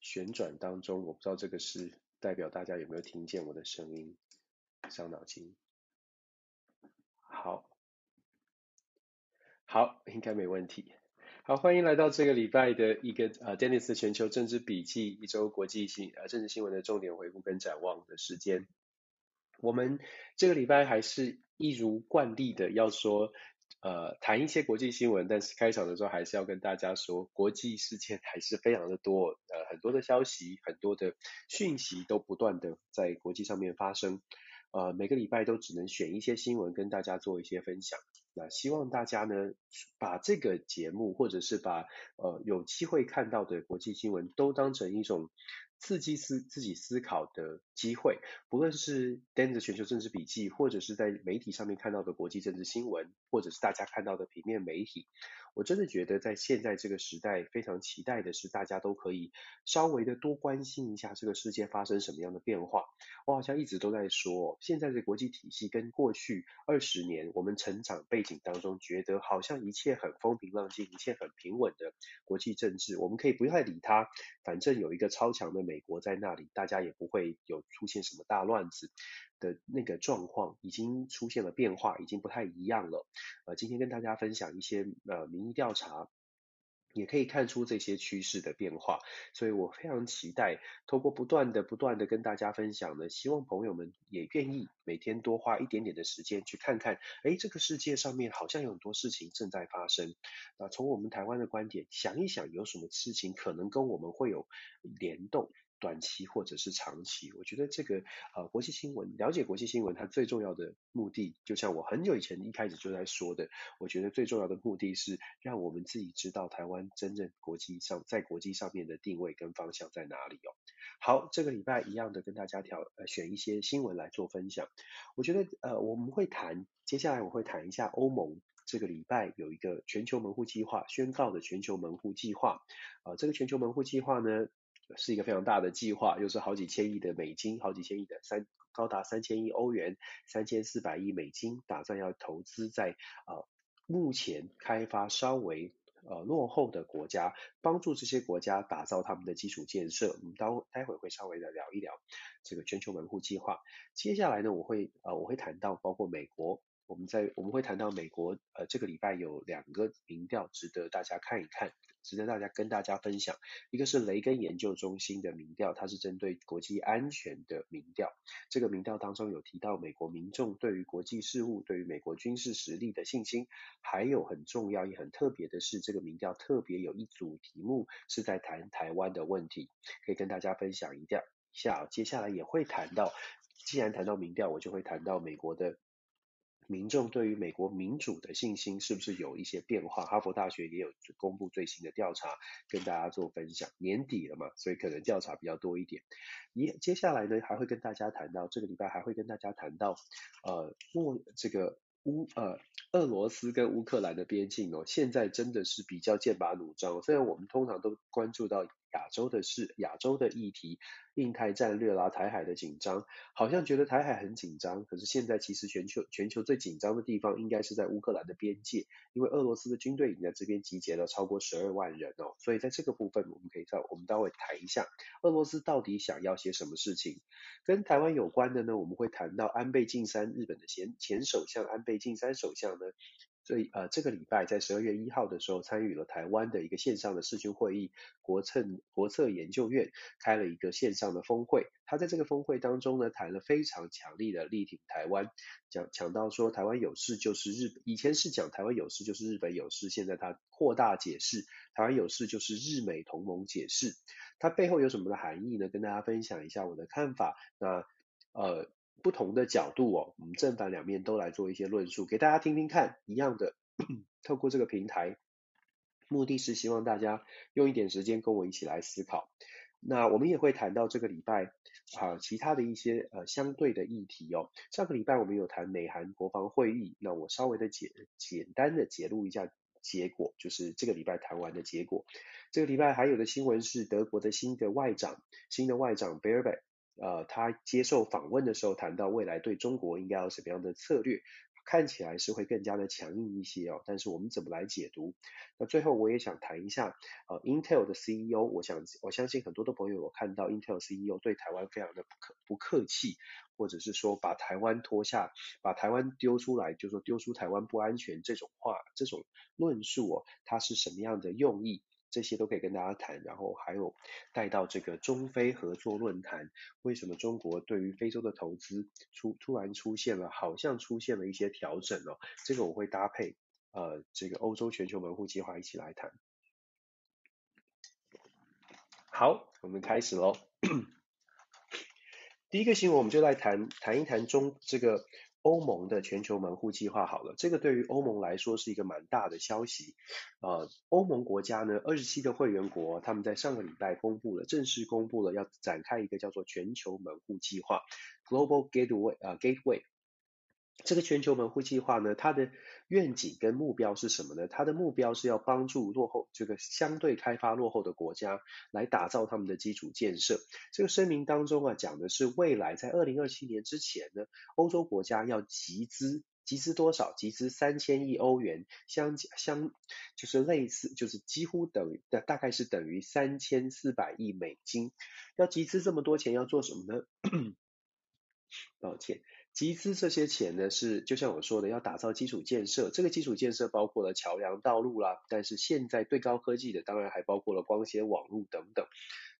旋转当中，我不知道这个是代表大家有没有听见我的声音，伤脑筋。好，好，应该没问题。好，欢迎来到这个礼拜的一个呃，Dennis 全球政治笔记一周国际新呃政治新闻的重点回顾跟展望的时间。我们这个礼拜还是一如惯例的要说呃谈一些国际新闻，但是开场的时候还是要跟大家说，国际事件还是非常的多，呃很多的消息，很多的讯息都不断的在国际上面发生，呃每个礼拜都只能选一些新闻跟大家做一些分享。那希望大家呢，把这个节目或者是把呃有机会看到的国际新闻都当成一种刺激思自己思考的机会，不论是跟着全球政治笔记，或者是在媒体上面看到的国际政治新闻，或者是大家看到的平面媒体。我真的觉得，在现在这个时代，非常期待的是，大家都可以稍微的多关心一下这个世界发生什么样的变化。我好像一直都在说，现在的国际体系跟过去二十年我们成长背景当中，觉得好像一切很风平浪静，一切很平稳的国际政治，我们可以不太理它，反正有一个超强的美国在那里，大家也不会有出现什么大乱子。的那个状况已经出现了变化，已经不太一样了。呃，今天跟大家分享一些呃民意调查，也可以看出这些趋势的变化。所以我非常期待，透过不断的、不断的跟大家分享呢，希望朋友们也愿意每天多花一点点的时间去看看，哎，这个世界上面好像有很多事情正在发生。那从我们台湾的观点想一想，有什么事情可能跟我们会有联动？短期或者是长期，我觉得这个呃国际新闻，了解国际新闻，它最重要的目的，就像我很久以前一开始就在说的，我觉得最重要的目的是让我们自己知道台湾真正国际上在国际上面的定位跟方向在哪里哦。好，这个礼拜一样的跟大家挑呃选一些新闻来做分享。我觉得呃我们会谈，接下来我会谈一下欧盟这个礼拜有一个全球门户计划宣告的全球门户计划，呃，这个全球门户计划呢。是一个非常大的计划，又是好几千亿的美金，好几千亿的三高达三千亿欧元，三千四百亿美金，打算要投资在呃目前开发稍微呃落后的国家，帮助这些国家打造他们的基础建设。我们待待会会稍微的聊一聊这个全球门户计划。接下来呢，我会呃我会谈到包括美国。我们在我们会谈到美国，呃，这个礼拜有两个民调值得大家看一看，值得大家跟大家分享。一个是雷根研究中心的民调，它是针对国际安全的民调。这个民调当中有提到美国民众对于国际事务、对于美国军事实力的信心，还有很重要也很特别的是，这个民调特别有一组题目是在谈台湾的问题，可以跟大家分享一下。接下来也会谈到，既然谈到民调，我就会谈到美国的。民众对于美国民主的信心是不是有一些变化？哈佛大学也有公布最新的调查，跟大家做分享。年底了嘛，所以可能调查比较多一点。一接下来呢，还会跟大家谈到这个礼拜还会跟大家谈到，呃，莫这个乌呃俄罗斯跟乌克兰的边境哦，现在真的是比较剑拔弩张。虽然我们通常都关注到。亚洲的事，亚洲的议题，印太战略啦，台海的紧张，好像觉得台海很紧张，可是现在其实全球全球最紧张的地方应该是在乌克兰的边界，因为俄罗斯的军队已经在这边集结了超过十二万人哦，所以在这个部分我们可以在我们待会谈一下，俄罗斯到底想要些什么事情，跟台湾有关的呢，我们会谈到安倍晋三，日本的前前首相安倍晋三首相呢。所以呃，这个礼拜在十二月一号的时候，参与了台湾的一个线上的视讯会议，国策国策研究院开了一个线上的峰会。他在这个峰会当中呢，谈了非常强力的力挺台湾，讲讲到说台湾有事就是日本，以前是讲台湾有事就是日本有事，现在他扩大解释，台湾有事就是日美同盟解释。它背后有什么的含义呢？跟大家分享一下我的看法。那呃。不同的角度哦，我们正反两面都来做一些论述，给大家听听看。一样的，透过这个平台，目的是希望大家用一点时间跟我一起来思考。那我们也会谈到这个礼拜啊，其他的一些呃相对的议题哦。上个礼拜我们有谈美韩国防会议，那我稍微的简简单的揭露一下结果，就是这个礼拜谈完的结果。这个礼拜还有的新闻是德国的新的外长，新的外长 Baerbock 呃，他接受访问的时候谈到未来对中国应该有什么样的策略，看起来是会更加的强硬一些哦，但是我们怎么来解读？那最后我也想谈一下，呃，Intel 的 CEO，我想我相信很多的朋友有看到 Intel CEO 对台湾非常的不客不客气，或者是说把台湾拖下，把台湾丢出来，就说丢出台湾不安全这种话，这种论述哦，它是什么样的用意？这些都可以跟大家谈，然后还有带到这个中非合作论坛，为什么中国对于非洲的投资出突然出现了，好像出现了一些调整哦，这个我会搭配呃这个欧洲全球门户计划一起来谈。好，我们开始喽。第一个新闻我们就来谈谈一谈中这个。欧盟的全球门户计划好了，这个对于欧盟来说是一个蛮大的消息。呃，欧盟国家呢，二十七个会员国，他们在上个礼拜公布了，正式公布了要展开一个叫做全球门户计划 （Global Gateway） 呃 Gateway。这个全球门户计划呢，它的愿景跟目标是什么呢？它的目标是要帮助落后这个相对开发落后的国家来打造他们的基础建设。这个声明当中啊，讲的是未来在二零二七年之前呢，欧洲国家要集资，集资多少？集资三千亿欧元，相相就是类似，就是几乎等于大概是等于三千四百亿美金。要集资这么多钱要做什么呢？抱歉。集资这些钱呢，是就像我说的，要打造基础建设。这个基础建设包括了桥梁、道路啦，但是现在最高科技的，当然还包括了光纤网络等等。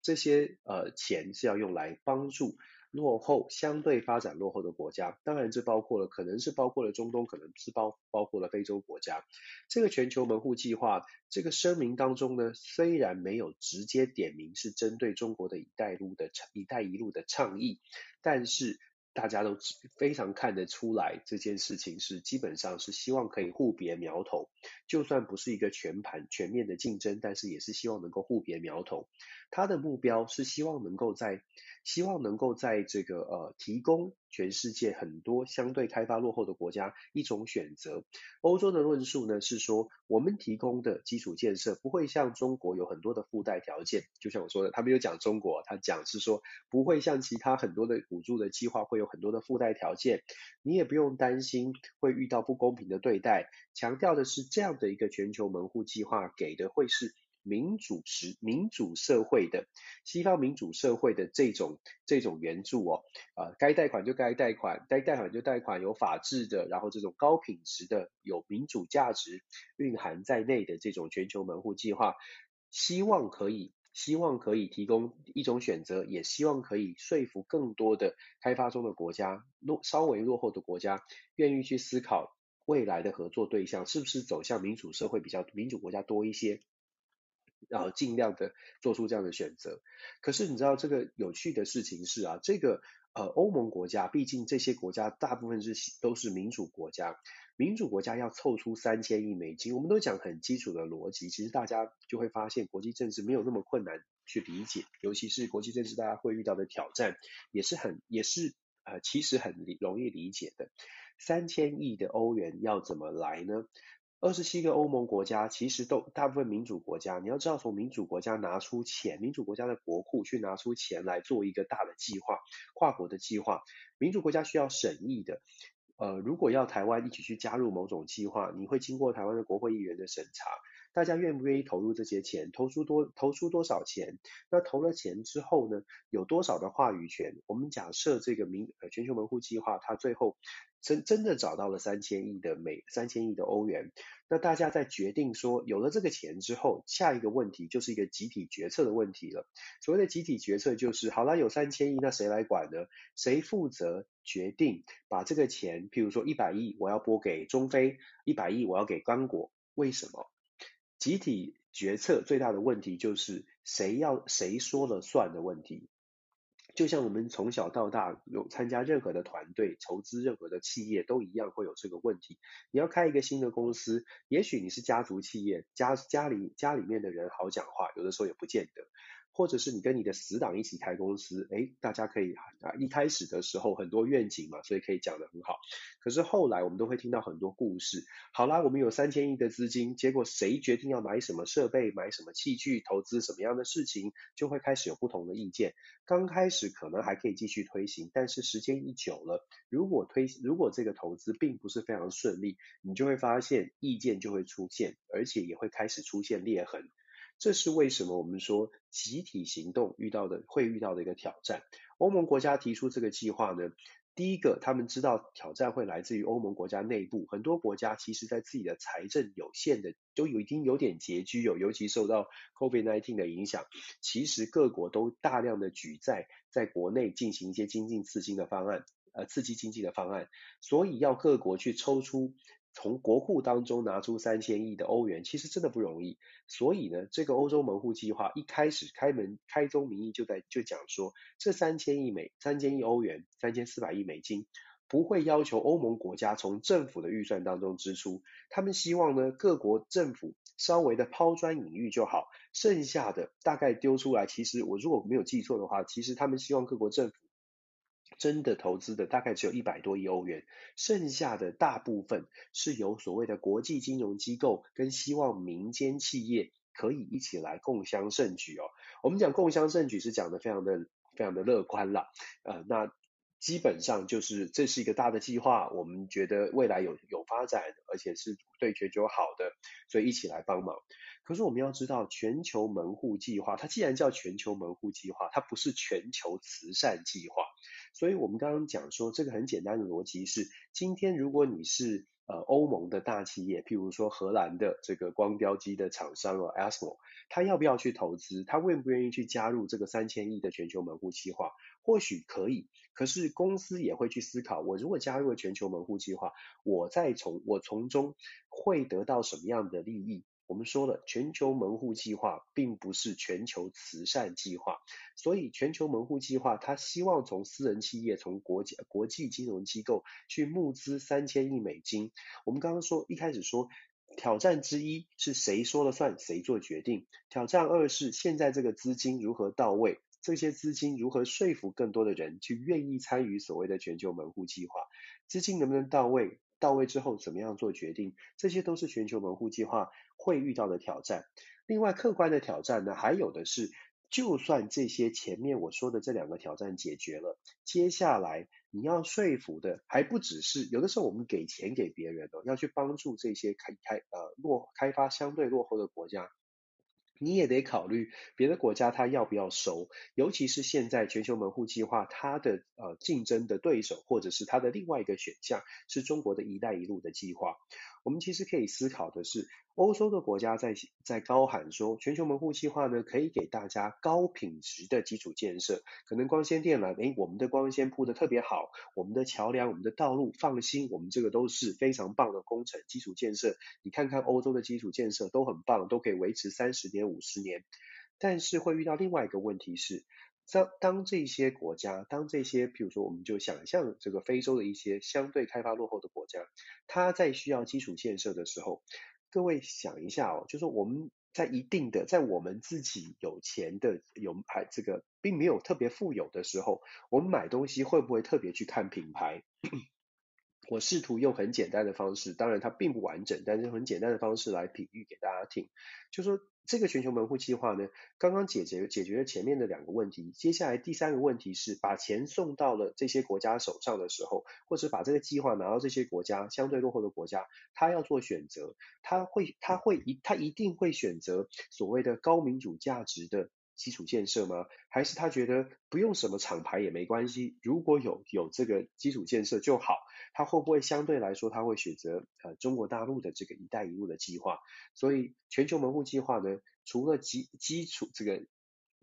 这些呃钱是要用来帮助落后、相对发展落后的国家。当然，这包括了可能是包括了中东，可能是包包括了非洲国家。这个全球门户计划这个声明当中呢，虽然没有直接点名是针对中国的一带路的倡一带一路的倡议，但是。大家都非常看得出来，这件事情是基本上是希望可以互别苗头，就算不是一个全盘全面的竞争，但是也是希望能够互别苗头。他的目标是希望能够在希望能够在这个呃提供全世界很多相对开发落后的国家一种选择。欧洲的论述呢是说，我们提供的基础建设不会像中国有很多的附带条件，就像我说的，他没有讲中国，他讲是说不会像其他很多的补助的计划会有很多的附带条件，你也不用担心会遇到不公平的对待。强调的是这样的一个全球门户计划给的会是。民主时民主社会的西方民主社会的这种这种援助哦，啊、呃，该贷款就该贷款，该贷款就贷款，有法治的，然后这种高品质的有民主价值蕴含在内的这种全球门户计划，希望可以希望可以提供一种选择，也希望可以说服更多的开发中的国家落稍微落后的国家愿意去思考未来的合作对象是不是走向民主社会比较民主国家多一些。然后尽量的做出这样的选择。可是你知道这个有趣的事情是啊，这个呃欧盟国家，毕竟这些国家大部分是都是民主国家，民主国家要凑出三千亿美金，我们都讲很基础的逻辑，其实大家就会发现国际政治没有那么困难去理解，尤其是国际政治大家会遇到的挑战，也是很也是呃其实很容易理解的。三千亿的欧元要怎么来呢？二十七个欧盟国家其实都大部分民主国家，你要知道从民主国家拿出钱，民主国家的国库去拿出钱来做一个大的计划，跨国的计划，民主国家需要审议的。呃，如果要台湾一起去加入某种计划，你会经过台湾的国会议员的审查，大家愿不愿意投入这些钱，投出多投出多少钱？那投了钱之后呢，有多少的话语权？我们假设这个民呃全球门户计划，它最后。真真的找到了三千亿的美三千亿的欧元，那大家在决定说有了这个钱之后，下一个问题就是一个集体决策的问题了。所谓的集体决策就是，好了，有三千亿，那谁来管呢？谁负责决定把这个钱，譬如说一百亿我要拨给中非，一百亿我要给刚果，为什么？集体决策最大的问题就是谁要谁说了算的问题。就像我们从小到大有参加任何的团队、筹资任何的企业都一样会有这个问题。你要开一个新的公司，也许你是家族企业，家家里家里面的人好讲话，有的时候也不见得。或者是你跟你的死党一起开公司，诶，大家可以啊，一开始的时候很多愿景嘛，所以可以讲得很好。可是后来我们都会听到很多故事。好啦，我们有三千亿的资金，结果谁决定要买什么设备、买什么器具、投资什么样的事情，就会开始有不同的意见。刚开始可能还可以继续推行，但是时间一久了，如果推如果这个投资并不是非常顺利，你就会发现意见就会出现，而且也会开始出现裂痕。这是为什么我们说集体行动遇到的会遇到的一个挑战。欧盟国家提出这个计划呢，第一个他们知道挑战会来自于欧盟国家内部，很多国家其实在自己的财政有限的都有已经有点拮据有，尤其受到 COVID-19 的影响，其实各国都大量的举债，在国内进行一些经济刺激的方案，呃，刺激经济的方案，所以要各国去抽出。从国库当中拿出三千亿的欧元，其实真的不容易。所以呢，这个欧洲门户计划一开始开门开宗明义就在就讲说，这三千亿美三千亿欧元三千四百亿美金不会要求欧盟国家从政府的预算当中支出，他们希望呢各国政府稍微的抛砖引玉就好，剩下的大概丢出来。其实我如果没有记错的话，其实他们希望各国政府。真的投资的大概只有一百多亿欧元，剩下的大部分是由所谓的国际金融机构跟希望民间企业可以一起来共襄盛举哦。我们讲共襄盛举是讲的非常的非常的乐观了，呃，那基本上就是这是一个大的计划，我们觉得未来有有发展，而且是对全球好的，所以一起来帮忙。可是我们要知道，全球门户计划，它既然叫全球门户计划，它不是全球慈善计划。所以我们刚刚讲说，这个很简单的逻辑是，今天如果你是呃欧盟的大企业，譬如说荷兰的这个光雕机的厂商哦，ASML，他要不要去投资？他愿不愿意去加入这个三千亿的全球门户计划？或许可以，可是公司也会去思考，我如果加入了全球门户计划，我再从我从中会得到什么样的利益？我们说了，全球门户计划并不是全球慈善计划，所以全球门户计划它希望从私人企业、从国际国际金融机构去募资三千亿美金。我们刚刚说一开始说，挑战之一是谁说了算，谁做决定；挑战二是现在这个资金如何到位，这些资金如何说服更多的人去愿意参与所谓的全球门户计划，资金能不能到位？到位之后怎么样做决定？这些都是全球门户计划会遇到的挑战。另外，客观的挑战呢，还有的是，就算这些前面我说的这两个挑战解决了，接下来你要说服的还不只是，有的时候我们给钱给别人哦，要去帮助这些开开呃落开发相对落后的国家。你也得考虑别的国家它要不要收，尤其是现在全球门户计划，它的呃竞争的对手或者是它的另外一个选项是中国的一带一路的计划。我们其实可以思考的是，欧洲的国家在在高喊说，全球门户计划呢，可以给大家高品质的基础建设，可能光纤电缆，诶，我们的光纤铺得特别好，我们的桥梁、我们的道路，放心，我们这个都是非常棒的工程基础建设。你看看欧洲的基础建设都很棒，都可以维持三十年、五十年，但是会遇到另外一个问题是。当当这些国家，当这些，比如说，我们就想象这个非洲的一些相对开发落后的国家，它在需要基础建设的时候，各位想一下哦，就是我们在一定的，在我们自己有钱的有还这个并没有特别富有的时候，我们买东西会不会特别去看品牌？我试图用很简单的方式，当然它并不完整，但是很简单的方式来比喻给大家听，就说。这个全球门户计划呢，刚刚解决解决了前面的两个问题，接下来第三个问题是把钱送到了这些国家手上的时候，或者把这个计划拿到这些国家相对落后的国家，他要做选择，他会他会一他一定会选择所谓的高民主价值的。基础建设吗？还是他觉得不用什么厂牌也没关系，如果有有这个基础建设就好？他会不会相对来说他会选择呃中国大陆的这个“一带一路”的计划？所以全球门户计划呢，除了基基础这个。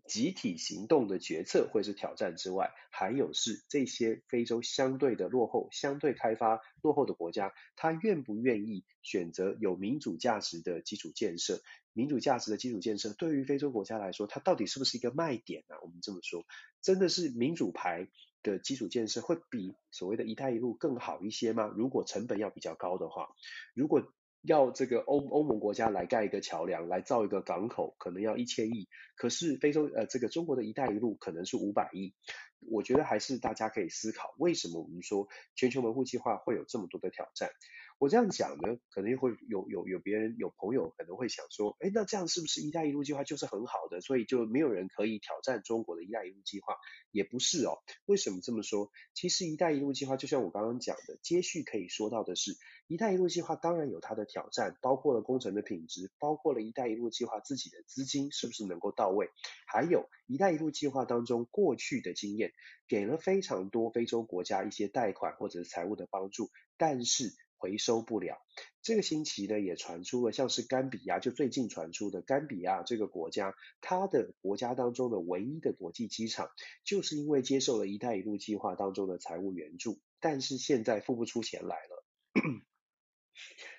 集体行动的决策会是挑战之外，还有是这些非洲相对的落后、相对开发落后的国家，他愿不愿意选择有民主价值的基础建设？民主价值的基础建设对于非洲国家来说，它到底是不是一个卖点呢？我们这么说，真的是民主牌的基础建设会比所谓的一带一路更好一些吗？如果成本要比较高的话，如果要这个欧欧盟国家来盖一个桥梁，来造一个港口，可能要一千亿。可是非洲呃，这个中国的一带一路可能是五百亿。我觉得还是大家可以思考，为什么我们说全球门户计划会有这么多的挑战？我这样讲呢，可能会有有有别人有朋友可能会想说，哎，那这样是不是一带一路计划就是很好的，所以就没有人可以挑战中国的一带一路计划？也不是哦。为什么这么说？其实一带一路计划就像我刚刚讲的，接续可以说到的是，一带一路计划当然有它的挑战，包括了工程的品质，包括了一带一路计划自己的资金是不是能够到位，还有一带一路计划当中过去的经验，给了非常多非洲国家一些贷款或者是财务的帮助，但是。回收不了。这个星期呢，也传出了像是甘比亚，就最近传出的甘比亚这个国家，它的国家当中的唯一的国际机场，就是因为接受了一带一路计划当中的财务援助，但是现在付不出钱来了。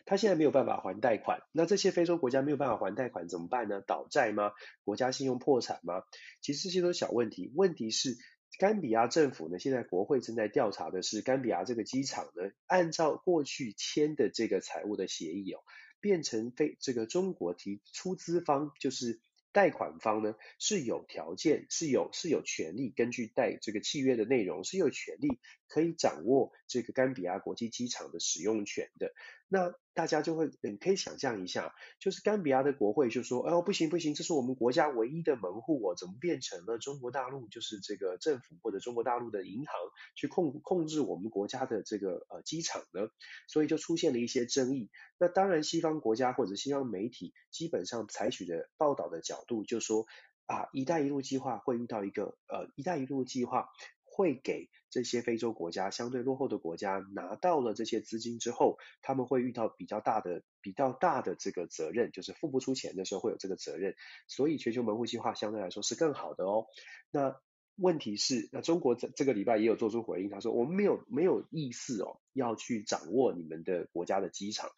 他现在没有办法还贷款，那这些非洲国家没有办法还贷款怎么办呢？倒债吗？国家信用破产吗？其实这些都是小问题，问题是。甘比亚政府呢，现在国会正在调查的是甘比亚这个机场呢，按照过去签的这个财务的协议哦，变成非这个中国提出资方就是贷款方呢是有条件是有是有权利根据贷这个契约的内容是有权利可以掌握这个甘比亚国际机场的使用权的。那大家就会，你可以想象一下，就是甘比亚的国会就说，哎呦，不行不行，这是我们国家唯一的门户哦，怎么变成了中国大陆就是这个政府或者中国大陆的银行去控控制我们国家的这个呃机场呢？所以就出现了一些争议。那当然，西方国家或者西方媒体基本上采取的报道的角度就说，啊，一带一路计划会遇到一个呃，一带一路计划。会给这些非洲国家相对落后的国家拿到了这些资金之后，他们会遇到比较大的、比较大的这个责任，就是付不出钱的时候会有这个责任。所以全球门户计划相对来说是更好的哦。那问题是，那中国这这个礼拜也有做出回应，他说我们没有没有意思哦，要去掌握你们的国家的机场。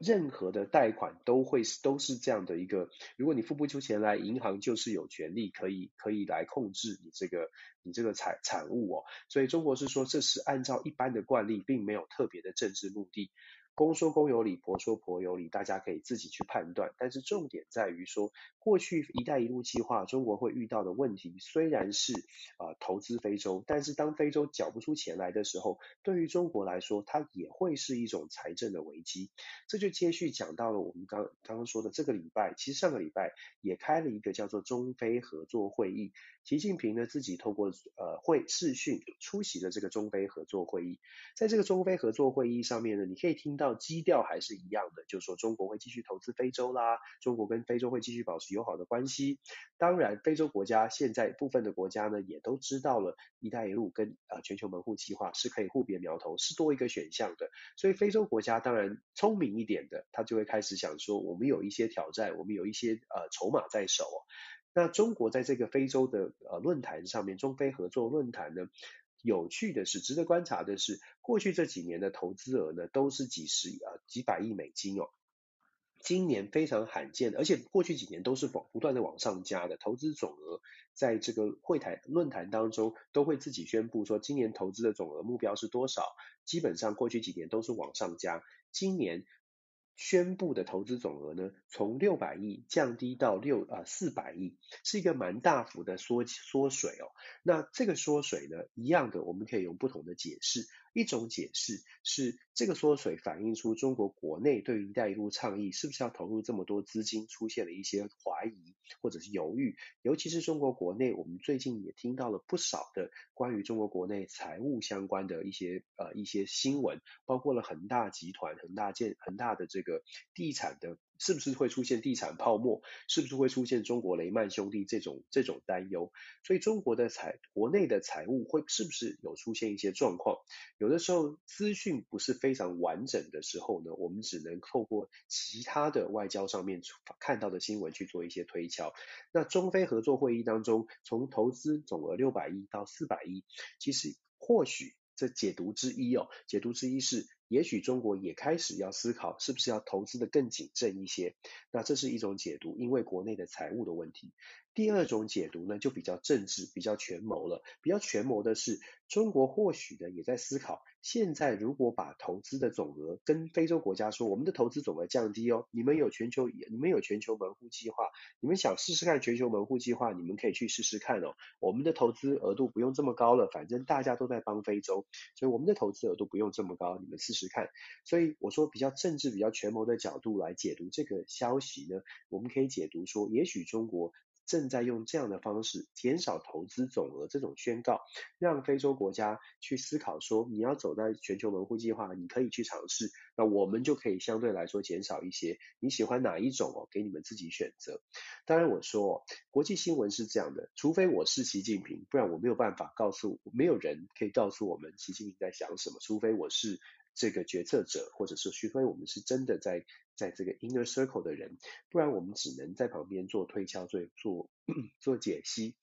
任何的贷款都会是都是这样的一个，如果你付不出钱来，银行就是有权利可以可以来控制你这个你这个产产物哦。所以中国是说这是按照一般的惯例，并没有特别的政治目的。公说公有理，婆说婆有理，大家可以自己去判断。但是重点在于说，过去“一带一路”计划中国会遇到的问题，虽然是啊、投资非洲，但是当非洲缴不出钱来的时候，对于中国来说，它也会是一种财政的危机。这就接续讲到了我们刚刚刚说的这个礼拜，其实上个礼拜也开了一个叫做中非合作会议。习近平呢自己透过呃会视讯出席了这个中非合作会议，在这个中非合作会议上面呢，你可以听到基调还是一样的，就是说中国会继续投资非洲啦，中国跟非洲会继续保持友好的关系。当然，非洲国家现在部分的国家呢也都知道了“一带一路”跟呃全球门户计划是可以互别苗头，是多一个选项的。所以非洲国家当然聪明一点的，他就会开始想说，我们有一些挑战，我们有一些呃筹码在手。那中国在这个非洲的呃论坛上面，中非合作论坛呢，有趣的是，值得观察的是，过去这几年的投资额呢，都是几十亿啊，几百亿美金哦。今年非常罕见，而且过去几年都是不不断的往上加的投资总额，在这个会谈论坛当中，都会自己宣布说，今年投资的总额目标是多少。基本上过去几年都是往上加，今年。宣布的投资总额呢，从六百亿降低到六啊四百亿，是一个蛮大幅的缩缩水哦。那这个缩水呢，一样的，我们可以用不同的解释。一种解释是，这个缩水反映出中国国内对于“一带一路”倡议是不是要投入这么多资金，出现了一些怀疑或者是犹豫。尤其是中国国内，我们最近也听到了不少的关于中国国内财务相关的一些呃一些新闻，包括了恒大集团、恒大建、恒大的这个地产的。是不是会出现地产泡沫？是不是会出现中国雷曼兄弟这种这种担忧？所以中国的财国内的财务会是不是有出现一些状况？有的时候资讯不是非常完整的时候呢，我们只能透过其他的外交上面看到的新闻去做一些推敲。那中非合作会议当中，从投资总额六百亿到四百亿，其实或许这解读之一哦，解读之一是。也许中国也开始要思考，是不是要投资的更谨慎一些？那这是一种解读，因为国内的财务的问题。第二种解读呢，就比较政治、比较权谋了。比较权谋的是，中国或许呢也在思考，现在如果把投资的总额跟非洲国家说，我们的投资总额降低哦，你们有全球，你们有全球门户计划，你们想试试看全球门户计划，你们可以去试试看哦。我们的投资额度不用这么高了，反正大家都在帮非洲，所以我们的投资额度不用这么高，你们试试看。所以我说比较政治、比较权谋的角度来解读这个消息呢，我们可以解读说，也许中国。正在用这样的方式减少投资总额，这种宣告让非洲国家去思考说，你要走在全球门户计划，你可以去尝试，那我们就可以相对来说减少一些。你喜欢哪一种哦？给你们自己选择。当然我说，国际新闻是这样的，除非我是习近平，不然我没有办法告诉，没有人可以告诉我们习近平在想什么，除非我是。这个决策者，或者是除非我们是真的在在这个 inner circle 的人，不然我们只能在旁边做推敲、做做做解析。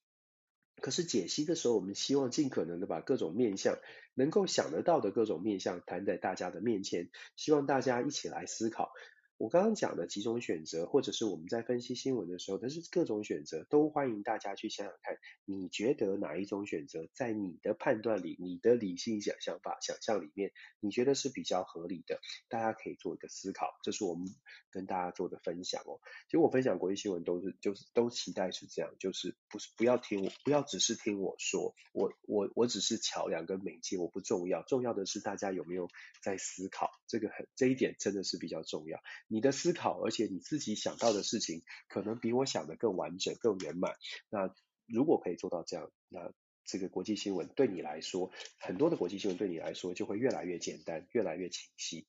可是解析的时候，我们希望尽可能的把各种面相能够想得到的各种面相摊在大家的面前，希望大家一起来思考。我刚刚讲的几种选择，或者是我们在分析新闻的时候，但是各种选择都欢迎大家去想想看，你觉得哪一种选择在你的判断里、你的理性想想法、想象里面，你觉得是比较合理的？大家可以做一个思考，这是我们跟大家做的分享哦。其实我分享国际新闻都是就是都期待是这样，就是不是不要听我，不要只是听我说，我我我只是桥梁跟媒介，我不重要，重要的是大家有没有在思考，这个很这一点真的是比较重要。你的思考，而且你自己想到的事情，可能比我想的更完整、更圆满。那如果可以做到这样，那这个国际新闻对你来说，很多的国际新闻对你来说就会越来越简单、越来越清晰。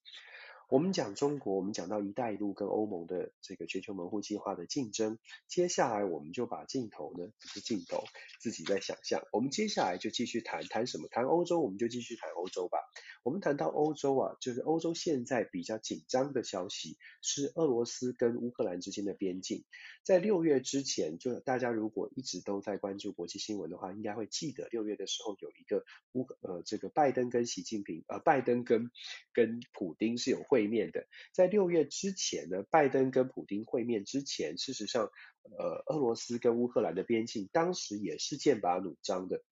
我们讲中国，我们讲到“一带一路”跟欧盟的这个全球门户计划的竞争，接下来我们就把镜头呢，不是镜头，自己在想象。我们接下来就继续谈谈什么？谈欧洲，我们就继续谈欧洲吧。我们谈到欧洲啊，就是欧洲现在比较紧张的消息是俄罗斯跟乌克兰之间的边境。在六月之前，就大家如果一直都在关注国际新闻的话，应该会记得六月的时候有一个乌呃这个拜登跟习近平呃拜登跟跟普丁是有会。会面的，在六月之前呢，拜登跟普京会面之前，事实上，呃，俄罗斯跟乌克兰的边境当时也是剑拔弩张的。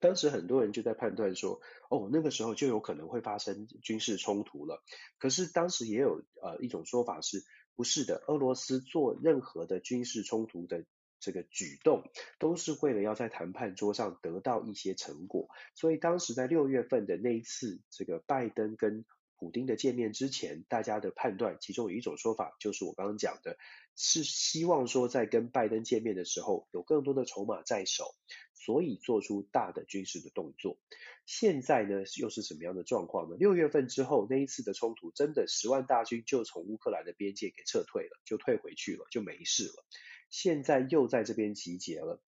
当时很多人就在判断说，哦，那个时候就有可能会发生军事冲突了。可是当时也有呃一种说法是，不是的，俄罗斯做任何的军事冲突的。这个举动都是为了要在谈判桌上得到一些成果。所以当时在六月份的那一次，这个拜登跟普丁的见面之前，大家的判断，其中有一种说法，就是我刚刚讲的，是希望说在跟拜登见面的时候，有更多的筹码在手，所以做出大的军事的动作。现在呢，又是什么样的状况呢？六月份之后，那一次的冲突，真的十万大军就从乌克兰的边界给撤退了，就退回去了，就没事了。现在又在这边集结了。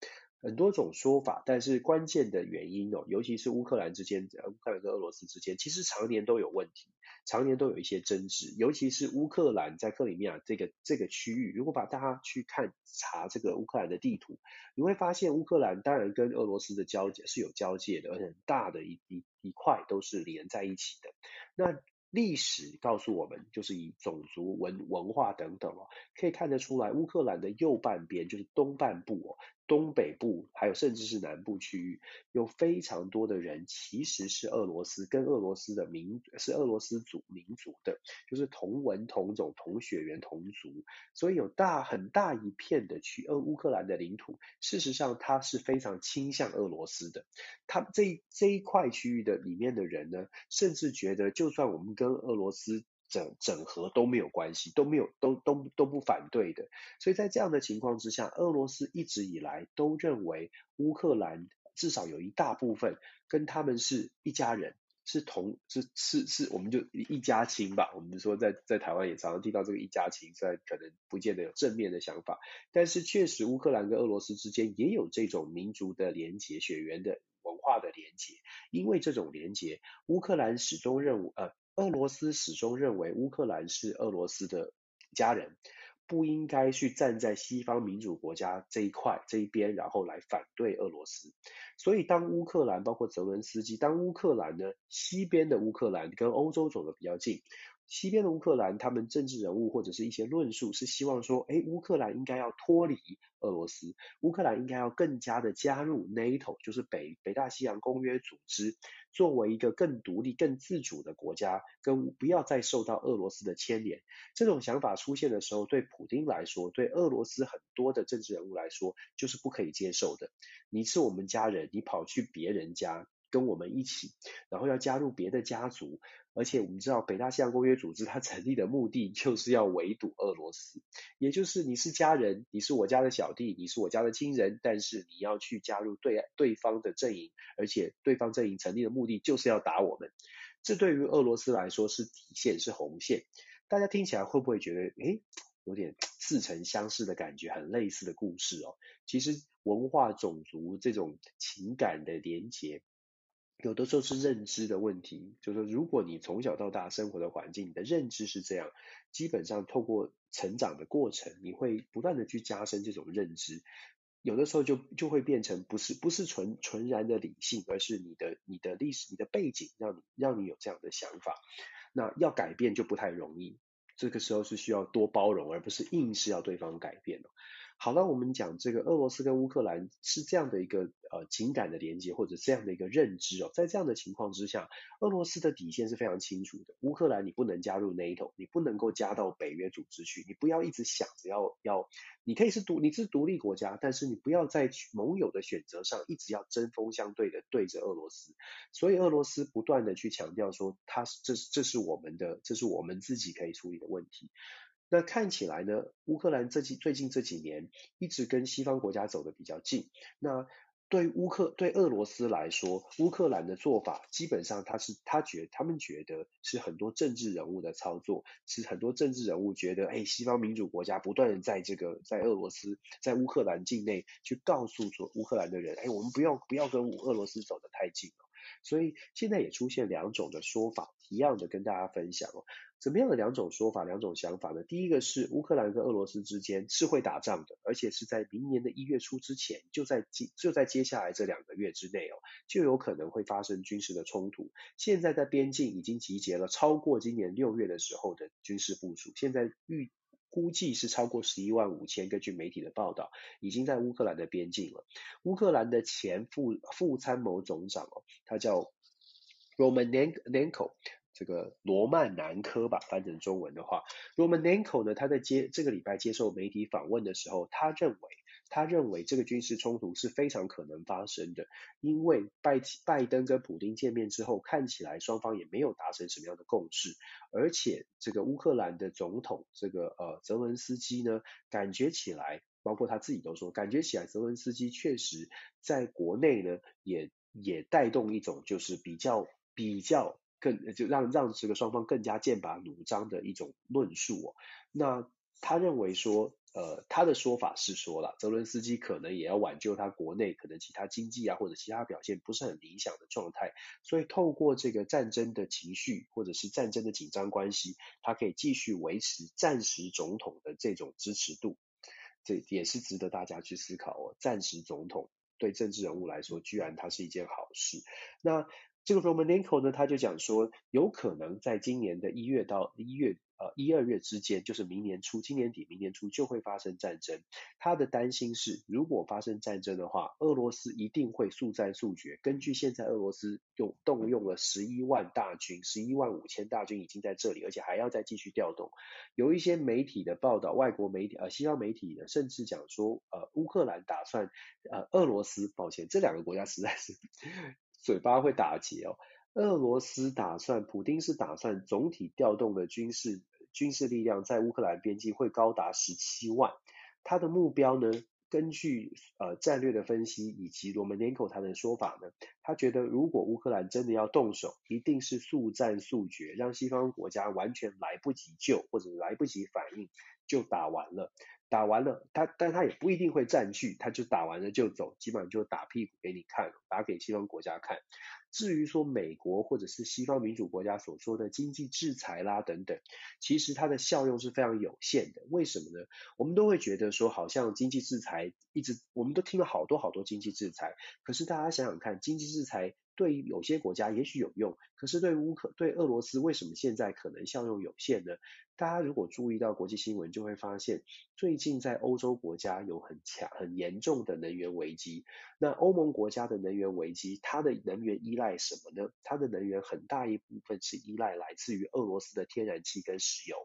很多种说法，但是关键的原因哦，尤其是乌克兰之间，乌克兰跟俄罗斯之间，其实常年都有问题，常年都有一些争执。尤其是乌克兰在克里米亚这个这个区域，如果把大家去看查这个乌克兰的地图，你会发现乌克兰当然跟俄罗斯的交界是有交界的，而且很大的一一一块都是连在一起的。那历史告诉我们，就是以种族文文化等等哦，可以看得出来，乌克兰的右半边就是东半部哦。东北部还有甚至是南部区域，有非常多的人其实是俄罗斯跟俄罗斯的民是俄罗斯族民族的，就是同文同种同血缘同族，所以有大很大一片的区俄乌克兰的领土，事实上它是非常倾向俄罗斯的。他这这一块区域的里面的人呢，甚至觉得就算我们跟俄罗斯。整整合都没有关系，都没有都都都不反对的，所以在这样的情况之下，俄罗斯一直以来都认为乌克兰至少有一大部分跟他们是一家人，是同是是是，我们就一家亲吧。我们说在在台湾也常常听到这个一家亲，虽然可能不见得有正面的想法，但是确实乌克兰跟俄罗斯之间也有这种民族的连结、血缘的文化的连结，因为这种连结，乌克兰始终认为呃。俄罗斯始终认为乌克兰是俄罗斯的家人，不应该去站在西方民主国家这一块这一边，然后来反对俄罗斯。所以，当乌克兰包括泽伦斯基，当乌克兰呢西边的乌克兰跟欧洲走的比较近，西边的乌克兰，他们政治人物或者是一些论述是希望说，诶，乌克兰应该要脱离俄罗斯，乌克兰应该要更加的加入 NATO，就是北北大西洋公约组织，作为一个更独立、更自主的国家，跟不要再受到俄罗斯的牵连。这种想法出现的时候，对普丁来说，对俄罗斯很多的政治人物来说，就是不可以接受的。你是我们家人，你跑去别人家。跟我们一起，然后要加入别的家族，而且我们知道北大西洋公约组织它成立的目的就是要围堵俄罗斯，也就是你是家人，你是我家的小弟，你是我家的亲人，但是你要去加入对对方的阵营，而且对方阵营成立的目的就是要打我们，这对于俄罗斯来说是底线，是红线。大家听起来会不会觉得，诶，有点似曾相识的感觉，很类似的故事哦？其实文化、种族这种情感的连结。有的时候是认知的问题，就是说，如果你从小到大生活的环境，你的认知是这样，基本上透过成长的过程，你会不断的去加深这种认知，有的时候就就会变成不是不是纯纯然的理性，而是你的你的历史、你的背景让你让你有这样的想法，那要改变就不太容易，这个时候是需要多包容，而不是硬是要对方改变。好了，我们讲这个俄罗斯跟乌克兰是这样的一个呃情感的连接，或者这样的一个认知哦，在这样的情况之下，俄罗斯的底线是非常清楚的。乌克兰你不能加入 NATO，你不能够加到北约组织去，你不要一直想着要要，你可以是独你是独立国家，但是你不要在盟友的选择上一直要针锋相对的对着俄罗斯。所以俄罗斯不断的去强调说，它是这这是我们的，这是我们自己可以处理的问题。那看起来呢，乌克兰这几最近这几年一直跟西方国家走得比较近。那对乌克对俄罗斯来说，乌克兰的做法基本上他是他觉他们觉得是很多政治人物的操作，是很多政治人物觉得，哎，西方民主国家不断的在这个在俄罗斯在乌克兰境内去告诉说乌克兰的人，哎，我们不要不要跟俄罗斯走得太近了。所以现在也出现两种的说法，一样的跟大家分享哦。怎么样的两种说法，两种想法呢？第一个是乌克兰跟俄罗斯之间是会打仗的，而且是在明年的一月初之前，就在接就在接下来这两个月之内哦，就有可能会发生军事的冲突。现在在边境已经集结了超过今年六月的时候的军事部署，现在预估计是超过十一万五千，根据媒体的报道，已经在乌克兰的边境了。乌克兰的前副副参谋总长哦，他叫 Roman Nenko，。这个罗曼南科吧，翻成中文的话，Romanenko 呢，他在接这个礼拜接受媒体访问的时候，他认为，他认为这个军事冲突是非常可能发生的，因为拜拜登跟普丁见面之后，看起来双方也没有达成什么样的共识，而且这个乌克兰的总统这个呃泽伦斯基呢，感觉起来，包括他自己都说，感觉起来泽伦斯基确实在国内呢，也也带动一种就是比较比较。更就让让这个双方更加剑拔弩张的一种论述哦。那他认为说，呃，他的说法是说了，泽伦斯基可能也要挽救他国内可能其他经济啊或者其他表现不是很理想的状态，所以透过这个战争的情绪或者是战争的紧张关系，他可以继续维持暂时总统的这种支持度，这也是值得大家去思考哦。暂时总统对政治人物来说，居然他是一件好事。那这个 Romanenko 呢，他就讲说，有可能在今年的一月到一月，呃一二月之间，就是明年初、今年底、明年初就会发生战争。他的担心是，如果发生战争的话，俄罗斯一定会速战速决。根据现在俄罗斯用动用了十一万大军，十一万五千大军已经在这里，而且还要再继续调动。有一些媒体的报道，外国媒体呃西方媒体呢，甚至讲说，呃乌克兰打算，呃俄罗斯，抱歉，这两个国家实在是。嘴巴会打结哦。俄罗斯打算，普丁是打算总体调动的军事军事力量在乌克兰边境会高达十七万。他的目标呢，根据呃战略的分析以及罗曼内科他的说法呢，他觉得如果乌克兰真的要动手，一定是速战速决，让西方国家完全来不及救或者来不及反应就打完了。打完了，他但他也不一定会占据，他就打完了就走，基本上就打屁股给你看，打给西方国家看。至于说美国或者是西方民主国家所说的经济制裁啦等等，其实它的效用是非常有限的。为什么呢？我们都会觉得说，好像经济制裁一直，我们都听了好多好多经济制裁，可是大家想想看，经济制裁。对于有些国家也许有用，可是对乌克对俄罗斯为什么现在可能效用有限呢？大家如果注意到国际新闻，就会发现最近在欧洲国家有很强很严重的能源危机。那欧盟国家的能源危机，它的能源依赖什么呢？它的能源很大一部分是依赖来自于俄罗斯的天然气跟石油。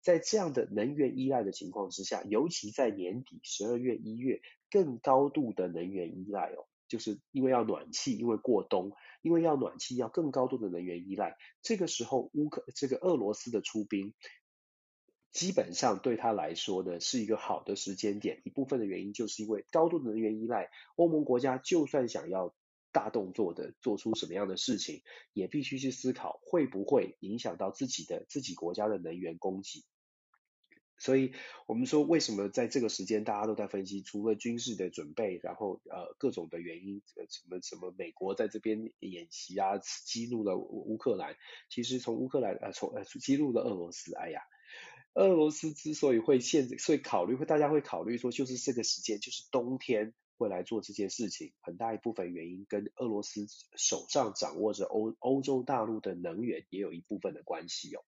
在这样的能源依赖的情况之下，尤其在年底十二月一月，更高度的能源依赖哦。就是因为要暖气，因为过冬，因为要暖气，要更高度的能源依赖。这个时候，乌克这个俄罗斯的出兵，基本上对他来说呢是一个好的时间点。一部分的原因就是因为高度的能源依赖，欧盟国家就算想要大动作的做出什么样的事情，也必须去思考会不会影响到自己的自己国家的能源供给。所以，我们说为什么在这个时间大家都在分析，除了军事的准备，然后呃各种的原因，什么什么美国在这边演习啊，激怒了乌克兰。其实从乌克兰呃从呃激怒了俄罗斯。哎呀，俄罗斯之所以会现在，所以考虑会大家会考虑说，就是这个时间就是冬天会来做这件事情，很大一部分原因跟俄罗斯手上掌握着欧欧洲大陆的能源也有一部分的关系哦。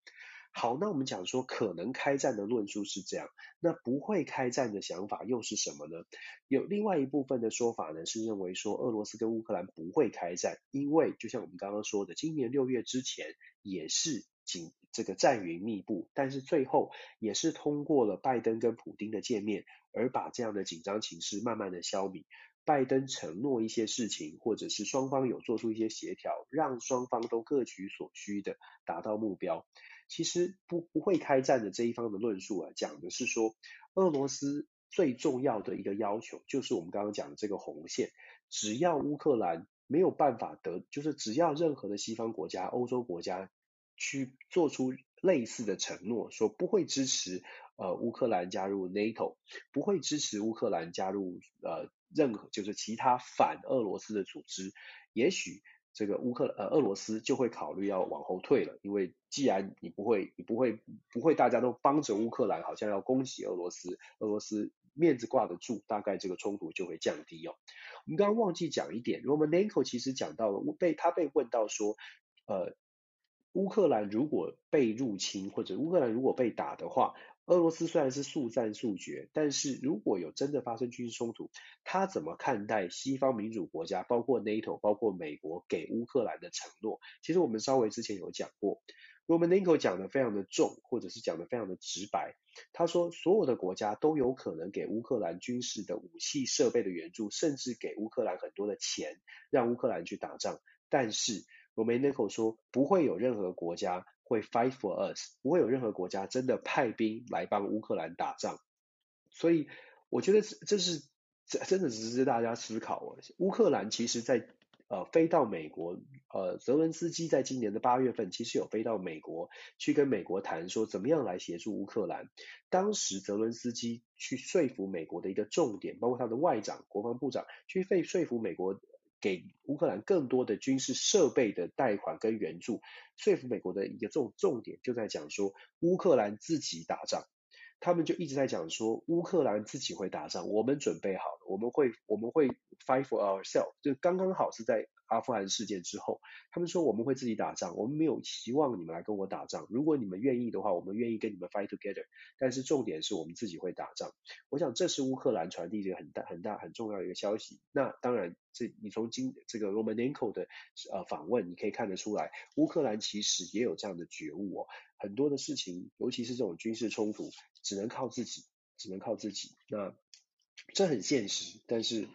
好，那我们讲说可能开战的论述是这样，那不会开战的想法又是什么呢？有另外一部分的说法呢，是认为说俄罗斯跟乌克兰不会开战，因为就像我们刚刚说的，今年六月之前也是紧这个战云密布，但是最后也是通过了拜登跟普丁的见面，而把这样的紧张情势慢慢的消弭。拜登承诺一些事情，或者是双方有做出一些协调，让双方都各取所需的达到目标。其实不不会开战的这一方的论述啊，讲的是说，俄罗斯最重要的一个要求就是我们刚刚讲的这个红线，只要乌克兰没有办法得，就是只要任何的西方国家、欧洲国家去做出类似的承诺，说不会支持呃乌克兰加入 NATO，不会支持乌克兰加入呃任何就是其他反俄罗斯的组织，也许。这个乌克呃俄罗斯就会考虑要往后退了，因为既然你不会你不会不会大家都帮着乌克兰，好像要攻击俄罗斯，俄罗斯面子挂得住，大概这个冲突就会降低哦。我们刚刚忘记讲一点，Romanenko 其实讲到了被他被问到说，呃，乌克兰如果被入侵或者乌克兰如果被打的话。俄罗斯虽然是速战速决，但是如果有真的发生军事冲突，他怎么看待西方民主国家，包括 NATO、包括美国给乌克兰的承诺？其实我们稍微之前有讲过，Romanenko 讲的非常的重，或者是讲的非常的直白。他说，所有的国家都有可能给乌克兰军事的武器设备的援助，甚至给乌克兰很多的钱，让乌克兰去打仗。但是 Romanenko 说，不会有任何国家。会 fight for us，不会有任何国家真的派兵来帮乌克兰打仗，所以我觉得这是这真的只是大家思考哦。乌克兰其实在呃飞到美国，呃泽伦斯基在今年的八月份其实有飞到美国去跟美国谈说怎么样来协助乌克兰。当时泽伦斯基去说服美国的一个重点，包括他的外长、国防部长去费说服美国。给乌克兰更多的军事设备的贷款跟援助，说服美国的一个重重点就在讲说，乌克兰自己打仗，他们就一直在讲说，乌克兰自己会打仗，我们准备好了，我们会我们会 fight for ourselves，就刚刚好是在。阿富汗事件之后，他们说我们会自己打仗，我们没有希望你们来跟我打仗。如果你们愿意的话，我们愿意跟你们 fight together。但是重点是我们自己会打仗。我想这是乌克兰传递一个很大很大很重要的一个消息。那当然，这你从今这个 Romanenko 的呃访问，你可以看得出来，乌克兰其实也有这样的觉悟哦。很多的事情，尤其是这种军事冲突，只能靠自己，只能靠自己。那这很现实，但是。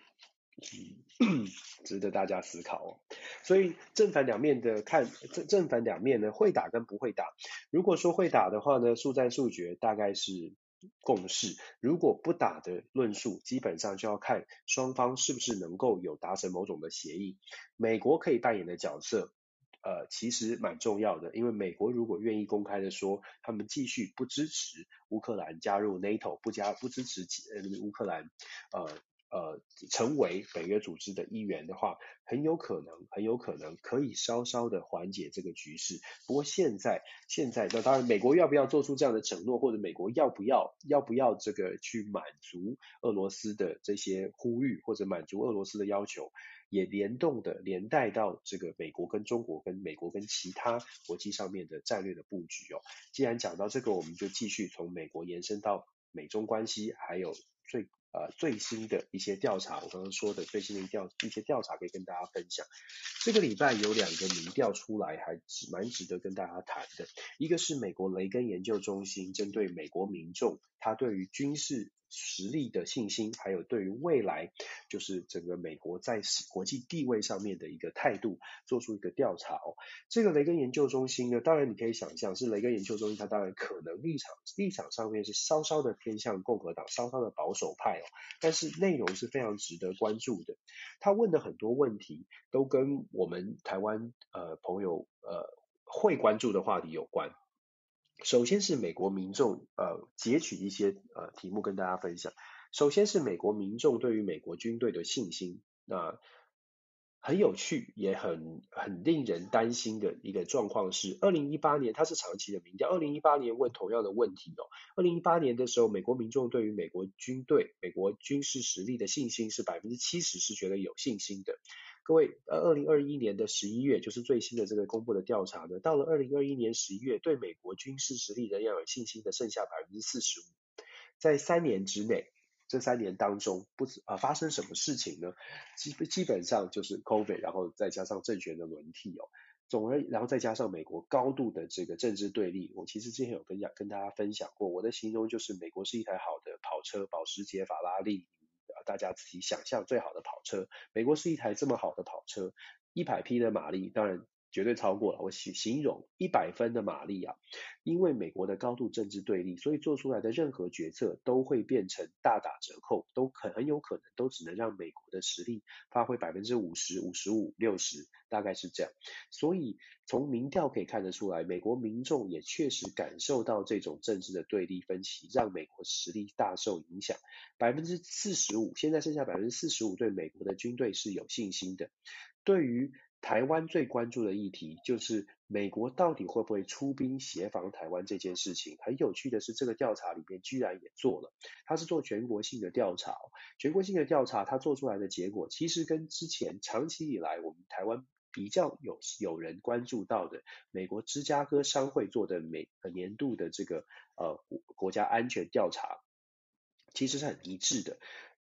嗯，值得大家思考哦。所以正反两面的看，正正反两面呢，会打跟不会打。如果说会打的话呢，速战速决大概是共识；如果不打的论述，基本上就要看双方是不是能够有达成某种的协议。美国可以扮演的角色，呃，其实蛮重要的，因为美国如果愿意公开的说，他们继续不支持乌克兰加入 NATO，不加不支持呃乌克兰，呃。呃成为北约组织的一员的话，很有可能很有可能可以稍稍的缓解这个局势。不过现在现在那当然，美国要不要做出这样的承诺，或者美国要不要要不要这个去满足俄罗斯的这些呼吁，或者满足俄罗斯的要求？也联动的连带到这个美国跟中国跟美国跟其他国际上面的战略的布局哦。既然讲到这个，我们就继续从美国延伸到美中关系，还有最呃最新的一些调查。我刚刚说的最新的调一些调查可以跟大家分享。这个礼拜有两个民调出来，还蛮值得跟大家谈的。一个是美国雷根研究中心针对美国民众，他对于军事实力的信心，还有对于未来，就是整个美国在国际地位上面的一个态度，做出一个调查哦。这个雷根研究中心呢，当然你可以想象是雷根研究中心，它当然可能立场立场上面是稍稍的偏向共和党，稍稍的保守派哦。但是内容是非常值得关注的。他问的很多问题都跟我们台湾呃朋友呃会关注的话题有关。首先是美国民众，呃，截取一些呃题目跟大家分享。首先是美国民众对于美国军队的信心，那很有趣，也很很令人担心的一个状况是，二零一八年它是长期的民调，二零一八年问同样的问题哦，二零一八年的时候，美国民众对于美国军队、美国军事实力的信心是百分之七十，是觉得有信心的。各位，呃，二零二一年的十一月，就是最新的这个公布的调查呢，到了二零二一年十一月，对美国军事实力仍然有信心的剩下百分之四十五。在三年之内，这三年当中不啊、发生什么事情呢？基基本上就是 COVID，然后再加上政权的轮替哦，总而然后再加上美国高度的这个政治对立，我其实之前有跟跟大家分享过，我的形容就是美国是一台好的跑车，保时捷、法拉利。大家自己想象最好的跑车，美国是一台这么好的跑车，一百匹的马力，当然绝对超过了。我形形容一百分的马力啊，因为美国的高度政治对立，所以做出来的任何决策都会变成大打折扣，都很很有可能都只能让美国的实力发挥百分之五十、五十五、六十，大概是这样。所以从民调可以看得出来，美国民众也确实感受到这种政治的对立分歧，让美国实力大受影响。百分之四十五，现在剩下百分之四十五对美国的军队是有信心的。对于台湾最关注的议题，就是美国到底会不会出兵协防台湾这件事情。很有趣的是，这个调查里面居然也做了，它是做全国性的调查。全国性的调查，它做出来的结果，其实跟之前长期以来我们台湾比较有有人关注到的美国芝加哥商会做的每年度的这个呃国家安全调查。其实是很一致的。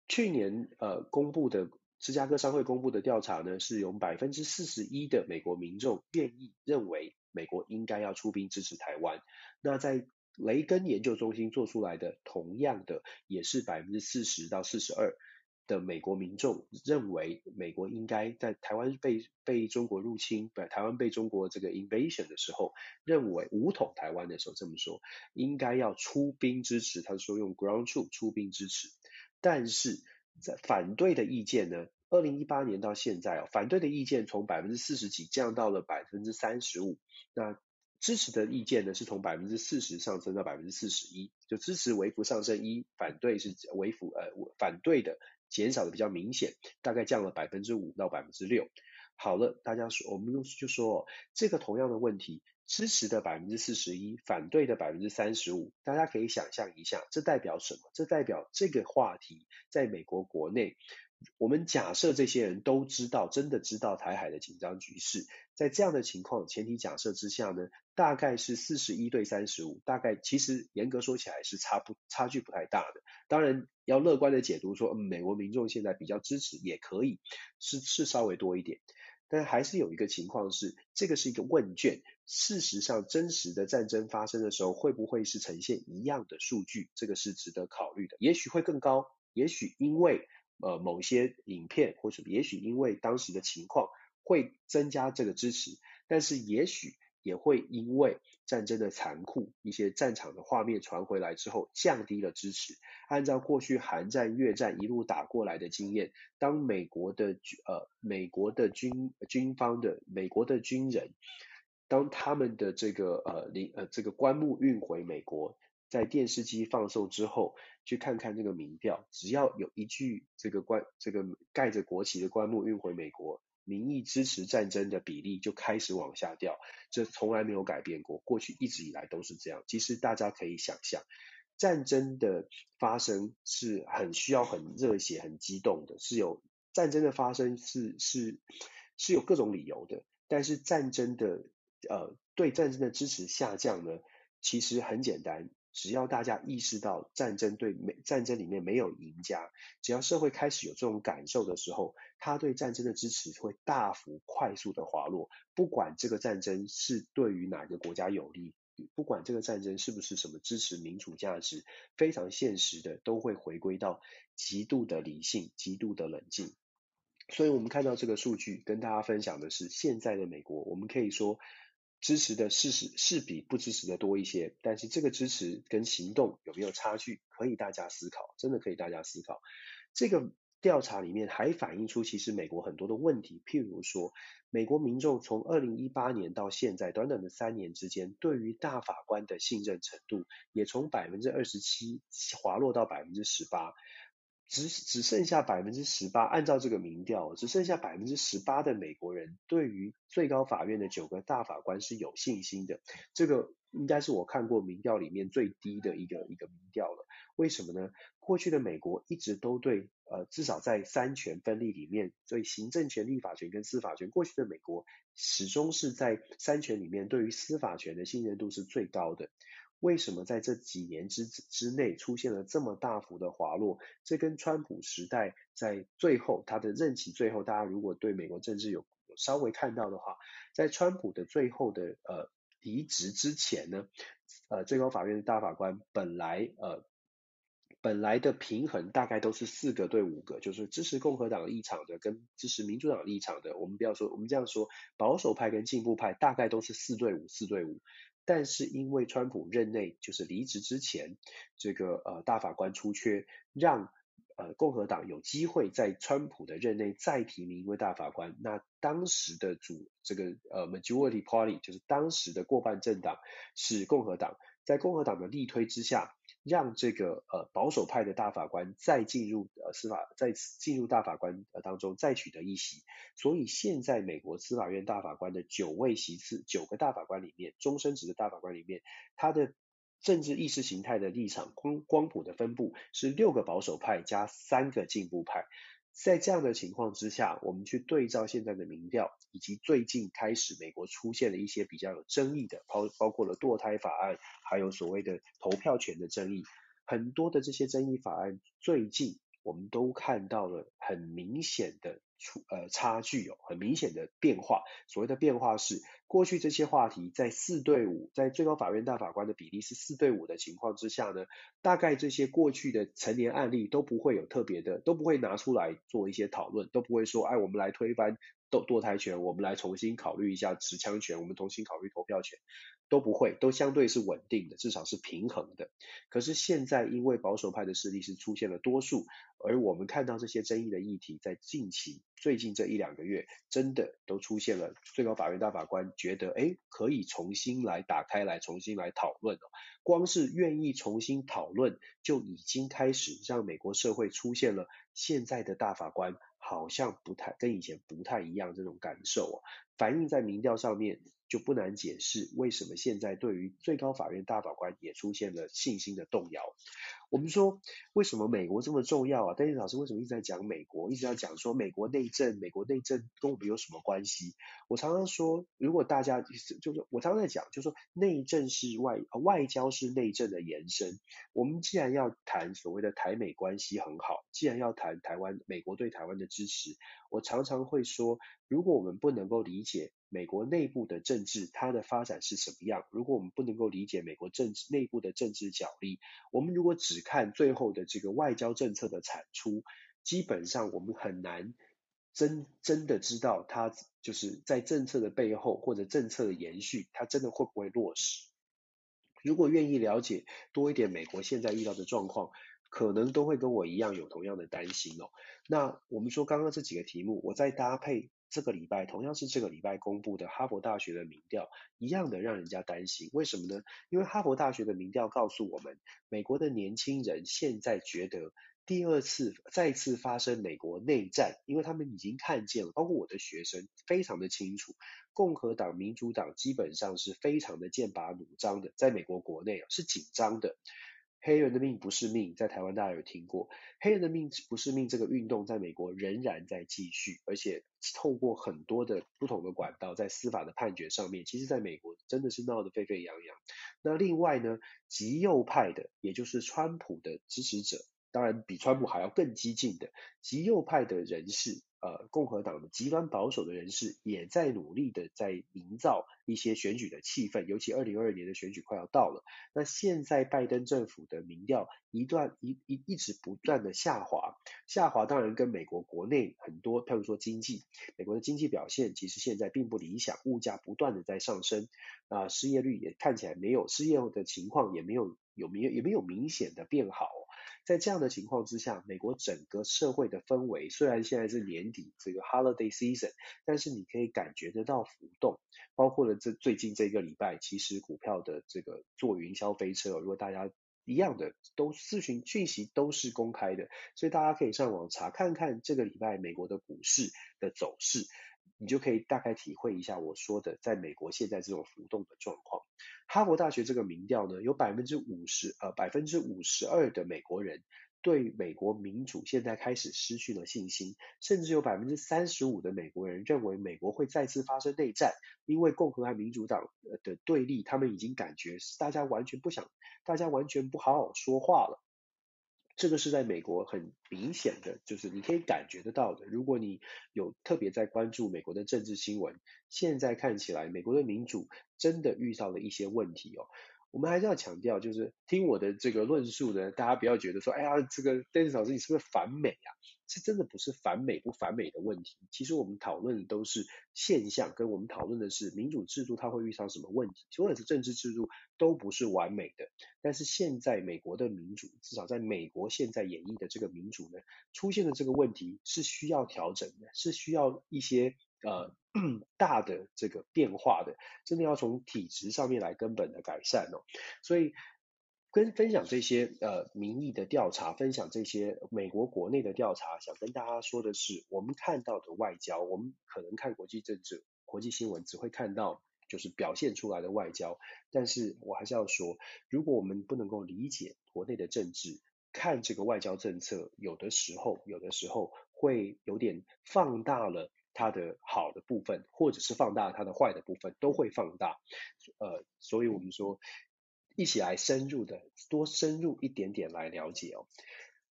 去年呃公布的芝加哥商会公布的调查呢，是有百分之四十一的美国民众愿意认为美国应该要出兵支持台湾。那在雷根研究中心做出来的同样的也是百分之四十到四十二。的美国民众认为，美国应该在台湾被被中国入侵，不，台湾被中国这个 invasion 的时候，认为武统台湾的时候这么说，应该要出兵支持。他说用 ground troop 出兵支持，但是在反对的意见呢？二零一八年到现在哦，反对的意见从百分之四十几降到了百分之三十五，那支持的意见呢是从百分之四十上升到百分之四十一，就支持微幅上升一，反对是微幅呃反对的。减少的比较明显，大概降了百分之五到百分之六。好了，大家说，我们就说这个同样的问题，支持的百分之四十一，反对的百分之三十五，大家可以想象一下，这代表什么？这代表这个话题在美国国内。我们假设这些人都知道，真的知道台海的紧张局势，在这样的情况前提假设之下呢，大概是四十一对三十五，大概其实严格说起来是差不差距不太大的。当然要乐观的解读说，嗯，美国民众现在比较支持也可以，是是稍微多一点，但还是有一个情况是，这个是一个问卷，事实上真实的战争发生的时候，会不会是呈现一样的数据？这个是值得考虑的，也许会更高，也许因为。呃，某些影片，或者也许因为当时的情况会增加这个支持，但是也许也会因为战争的残酷，一些战场的画面传回来之后降低了支持。按照过去韩战、越战一路打过来的经验，当美国的呃美国的军军方的美国的军人，当他们的这个呃领呃这个棺木运回美国。在电视机放送之后，去看看这个民调，只要有一具这个棺，这个盖着国旗的棺木运回美国，民意支持战争的比例就开始往下掉，这从来没有改变过，过去一直以来都是这样。其实大家可以想象，战争的发生是很需要很热血、很激动的，是有战争的发生是是是有各种理由的，但是战争的呃对战争的支持下降呢，其实很简单。只要大家意识到战争对没战争里面没有赢家，只要社会开始有这种感受的时候，他对战争的支持会大幅快速的滑落。不管这个战争是对于哪个国家有利，不管这个战争是不是什么支持民主价值，非常现实的都会回归到极度的理性、极度的冷静。所以我们看到这个数据，跟大家分享的是现在的美国，我们可以说。支持的事实是比不支持的多一些，但是这个支持跟行动有没有差距，可以大家思考，真的可以大家思考。这个调查里面还反映出其实美国很多的问题，譬如说，美国民众从二零一八年到现在短短的三年之间，对于大法官的信任程度也从百分之二十七滑落到百分之十八。只只剩下百分之十八，按照这个民调，只剩下百分之十八的美国人对于最高法院的九个大法官是有信心的。这个应该是我看过民调里面最低的一个一个民调了。为什么呢？过去的美国一直都对，呃，至少在三权分立里面，所以行政权、立法权跟司法权，过去的美国始终是在三权里面，对于司法权的信任度是最高的。为什么在这几年之之内出现了这么大幅的滑落？这跟川普时代在最后他的任期最后，大家如果对美国政治有有稍微看到的话，在川普的最后的呃离职之前呢，呃最高法院的大法官本来呃本来的平衡大概都是四个对五个，就是支持共和党立场的跟支持民主党立场的，我们不要说我们这样说，保守派跟进步派大概都是四对五四对五。但是因为川普任内就是离职之前，这个呃大法官出缺，让呃共和党有机会在川普的任内再提名一位大法官。那当时的主这个呃 majority party 就是当时的过半政党是共和党，在共和党的力推之下。让这个呃保守派的大法官再进入呃司法，再进入大法官呃当中再取得一席，所以现在美国司法院大法官的九位席次，九个大法官里面，终身制的大法官里面，他的政治意识形态的立场光光谱的分布是六个保守派加三个进步派。在这样的情况之下，我们去对照现在的民调，以及最近开始美国出现了一些比较有争议的，包包括了堕胎法案，还有所谓的投票权的争议，很多的这些争议法案，最近我们都看到了很明显的。出呃差距有很明显的变化，所谓的变化是过去这些话题在四对五，在最高法院大法官的比例是四对五的情况之下呢，大概这些过去的成年案例都不会有特别的，都不会拿出来做一些讨论，都不会说哎我们来推翻堕堕胎权，我们来重新考虑一下持枪权，我们重新考虑投票权。都不会，都相对是稳定的，至少是平衡的。可是现在因为保守派的势力是出现了多数，而我们看到这些争议的议题，在近期最近这一两个月，真的都出现了。最高法院大法官觉得，哎，可以重新来打开来，重新来讨论哦。光是愿意重新讨论，就已经开始让美国社会出现了现在的大法官好像不太跟以前不太一样这种感受啊。反映在民调上面。就不难解释为什么现在对于最高法院大法官也出现了信心的动摇。我们说为什么美国这么重要啊？但是老师为什么一直在讲美国，一直要讲说美国内政，美国内政跟我们有什么关系？我常常说，如果大家就是我常常在讲，就是说内政是外外交是内政的延伸。我们既然要谈所谓的台美关系很好，既然要谈台湾美国对台湾的支持，我常常会说，如果我们不能够理解美国内部的政治，它的发展是什么样，如果我们不能够理解美国政治内部的政治角力，我们如果只看最后的这个外交政策的产出，基本上我们很难真真的知道它就是在政策的背后或者政策的延续，它真的会不会落实。如果愿意了解多一点美国现在遇到的状况，可能都会跟我一样有同样的担心哦。那我们说刚刚这几个题目，我再搭配这个礼拜同样是这个礼拜公布的哈佛大学的民调，一样的让人家担心。为什么呢？因为哈佛大学的民调告诉我们，美国的年轻人现在觉得第二次再次发生美国内战，因为他们已经看见了，包括我的学生非常的清楚，共和党、民主党基本上是非常的剑拔弩张的，在美国国内啊是紧张的。黑人的命不是命，在台湾大家有听过。黑人的命不是命，这个运动在美国仍然在继续，而且透过很多的不同的管道，在司法的判决上面，其实在美国真的是闹得沸沸扬扬。那另外呢，极右派的，也就是川普的支持者，当然比川普还要更激进的极右派的人士。呃，共和党的极端保守的人士也在努力的在营造一些选举的气氛，尤其二零二二年的选举快要到了。那现在拜登政府的民调一段一一一直不断的下滑，下滑当然跟美国国内很多，譬如说经济，美国的经济表现其实现在并不理想，物价不断的在上升，啊，失业率也看起来没有，失业的情况也没有有没有也没有明显的变好。在这样的情况之下，美国整个社会的氛围虽然现在是年底这个 holiday season，但是你可以感觉得到浮动，包括了这最近这个礼拜，其实股票的这个坐云霄飞车，如果大家一样的都咨询讯息都是公开的，所以大家可以上网查看看这个礼拜美国的股市的走势。你就可以大概体会一下我说的，在美国现在这种浮动的状况。哈佛大学这个民调呢，有百分之五十，呃，百分之五十二的美国人对美国民主现在开始失去了信心，甚至有百分之三十五的美国人认为美国会再次发生内战，因为共和和民主党的对立，他们已经感觉大家完全不想，大家完全不好好说话了。这个是在美国很明显的，就是你可以感觉得到的。如果你有特别在关注美国的政治新闻，现在看起来美国的民主真的遇到了一些问题哦。我们还是要强调，就是听我的这个论述呢，大家不要觉得说，哎呀，这个 Dennis 老师你是不是反美啊？这真的不是反美不反美的问题。其实我们讨论的都是现象，跟我们讨论的是民主制度它会遇上什么问题。所有的政治制度都不是完美的，但是现在美国的民主，至少在美国现在演绎的这个民主呢，出现的这个问题是需要调整的，是需要一些呃大的这个变化的，真的要从体制上面来根本的改善哦。所以。跟分享这些呃民意的调查，分享这些美国国内的调查，想跟大家说的是，我们看到的外交，我们可能看国际政治、国际新闻，只会看到就是表现出来的外交。但是我还是要说，如果我们不能够理解国内的政治，看这个外交政策，有的时候，有的时候会有点放大了它的好的部分，或者是放大它的坏的部分，都会放大。呃，所以我们说。一起来深入的多深入一点点来了解哦，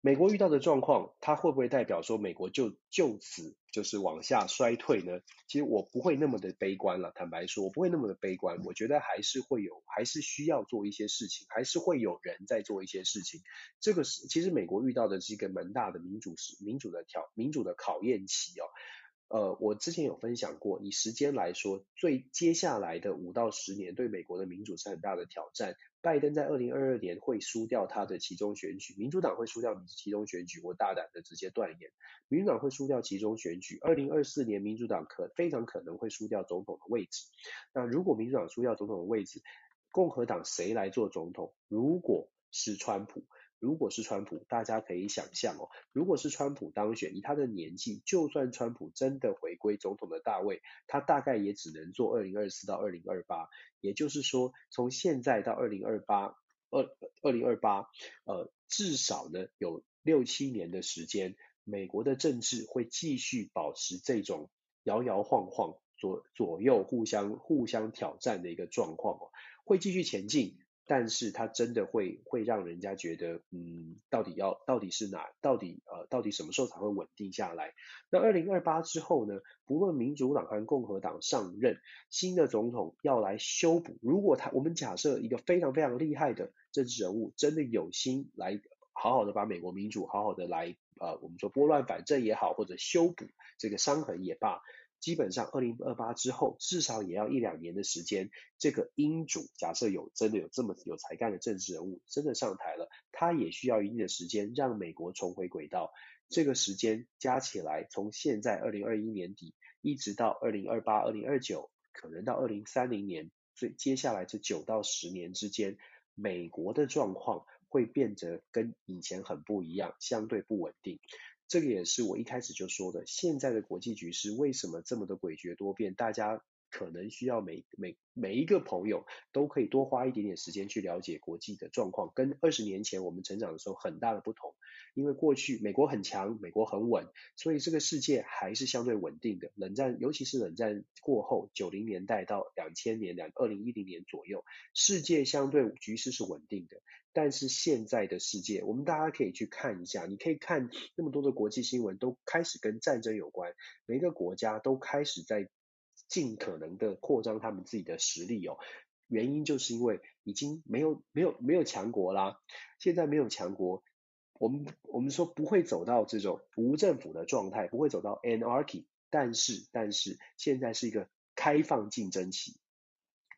美国遇到的状况，它会不会代表说美国就就此就是往下衰退呢？其实我不会那么的悲观了，坦白说，我不会那么的悲观，我觉得还是会有，还是需要做一些事情，还是会有人在做一些事情。这个是其实美国遇到的是一个蛮大的民主是民主的挑民主的考验期哦。呃，我之前有分享过，以时间来说，最接下来的五到十年对美国的民主是很大的挑战。拜登在二零二二年会输掉他的其中选举，民主党会输掉其中选举，我大胆的直接断言，民主党会输掉其中选举。二零二四年，民主党可非常可能会输掉总统的位置。那如果民主党输掉总统的位置，共和党谁来做总统？如果是川普。如果是川普，大家可以想象哦，如果是川普当选，以他的年纪，就算川普真的回归总统的大位，他大概也只能做二零二四到二零二八，也就是说，从现在到二零二八，二二零二八，呃，至少呢有六七年的时间，美国的政治会继续保持这种摇摇晃晃、左左右互相互相挑战的一个状况哦，会继续前进。但是它真的会会让人家觉得，嗯，到底要到底是哪，到底呃，到底什么时候才会稳定下来？那二零二八之后呢？不论民主党和共和党上任，新的总统要来修补。如果他，我们假设一个非常非常厉害的政治人物，真的有心来好好的把美国民主好好的来，呃，我们说拨乱反正也好，或者修补这个伤痕也罢。基本上，二零二八之后，至少也要一两年的时间。这个英主假设有真的有这么有才干的政治人物真的上台了，他也需要一定的时间让美国重回轨道。这个时间加起来，从现在二零二一年底一直到二零二八、二零二九，可能到二零三零年，所以接下来这九到十年之间，美国的状况会变得跟以前很不一样，相对不稳定。这个也是我一开始就说的，现在的国际局势为什么这么的诡谲多变？大家。可能需要每每每一个朋友都可以多花一点点时间去了解国际的状况，跟二十年前我们成长的时候很大的不同。因为过去美国很强，美国很稳，所以这个世界还是相对稳定的。冷战，尤其是冷战过后，九零年代到两千年、两二零一零年左右，世界相对局势是稳定的。但是现在的世界，我们大家可以去看一下，你可以看那么多的国际新闻都开始跟战争有关，每个国家都开始在。尽可能的扩张他们自己的实力哦，原因就是因为已经没有没有没有强国啦，现在没有强国，我们我们说不会走到这种无政府的状态，不会走到 anarchy，但是但是现在是一个开放竞争期。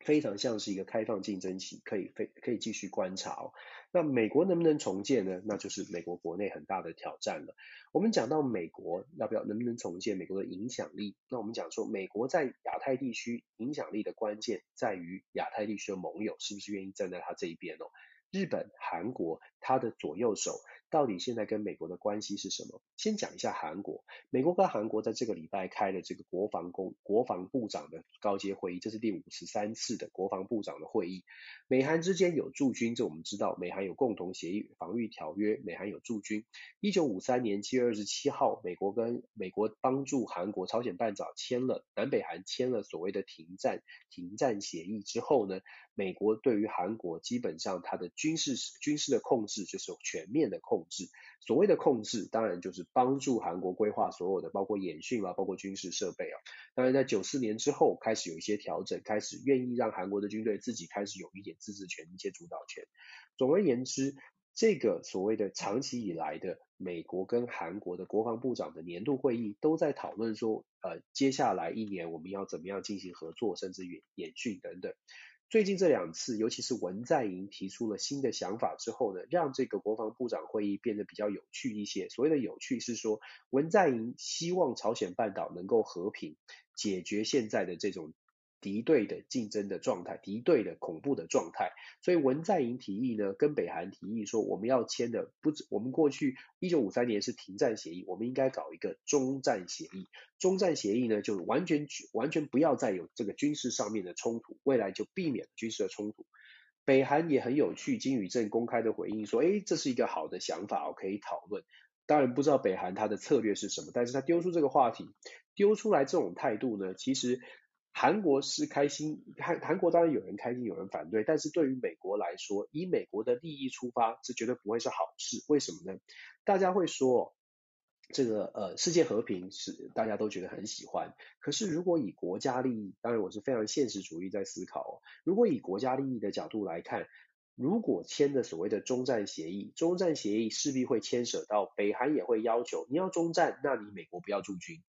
非常像是一个开放竞争期，可以非可以继续观察哦。那美国能不能重建呢？那就是美国国内很大的挑战了。我们讲到美国要不要能不能重建美国的影响力，那我们讲说美国在亚太地区影响力的关键在于亚太地区的盟友是不是愿意站在他这一边哦。日本、韩国，他的左右手。到底现在跟美国的关系是什么？先讲一下韩国。美国跟韩国在这个礼拜开了这个国防公国防部长的高阶会议，这是第五十三次的国防部长的会议。美韩之间有驻军，这我们知道，美韩有共同协议防御条约，美韩有驻军。一九五三年七月二十七号，美国跟美国帮助韩国朝鲜半岛签了南北韩签了所谓的停战停战协议之后呢，美国对于韩国基本上它的军事军事的控制就是全面的控制。所谓的控制，当然就是帮助韩国规划所有的，包括演训啊，包括军事设备啊。当然，在九四年之后开始有一些调整，开始愿意让韩国的军队自己开始有一点自治权、一些主导权。总而言之，这个所谓的长期以来的美国跟韩国的国防部长的年度会议，都在讨论说，呃，接下来一年我们要怎么样进行合作，甚至演演训等等。最近这两次，尤其是文在寅提出了新的想法之后呢，让这个国防部长会议变得比较有趣一些。所谓的有趣是说，文在寅希望朝鲜半岛能够和平，解决现在的这种。敌对的竞争的状态，敌对的恐怖的状态，所以文在寅提议呢，跟北韩提议说，我们要签的不止，我们过去一九五三年是停战协议，我们应该搞一个中战协议。中战协议呢，就完全完全不要再有这个军事上面的冲突，未来就避免军事的冲突。北韩也很有趣，金宇正公开的回应说，诶，这是一个好的想法，我可以讨论。当然不知道北韩他的策略是什么，但是他丢出这个话题，丢出来这种态度呢，其实。韩国是开心，韩韩国当然有人开心，有人反对，但是对于美国来说，以美国的利益出发，这绝对不会是好事。为什么呢？大家会说，这个呃世界和平是大家都觉得很喜欢，可是如果以国家利益，当然我是非常现实主义在思考，如果以国家利益的角度来看，如果签的所谓的中战协议，中战协议势必会牵涉到北韩也会要求你要中战，那你美国不要驻军。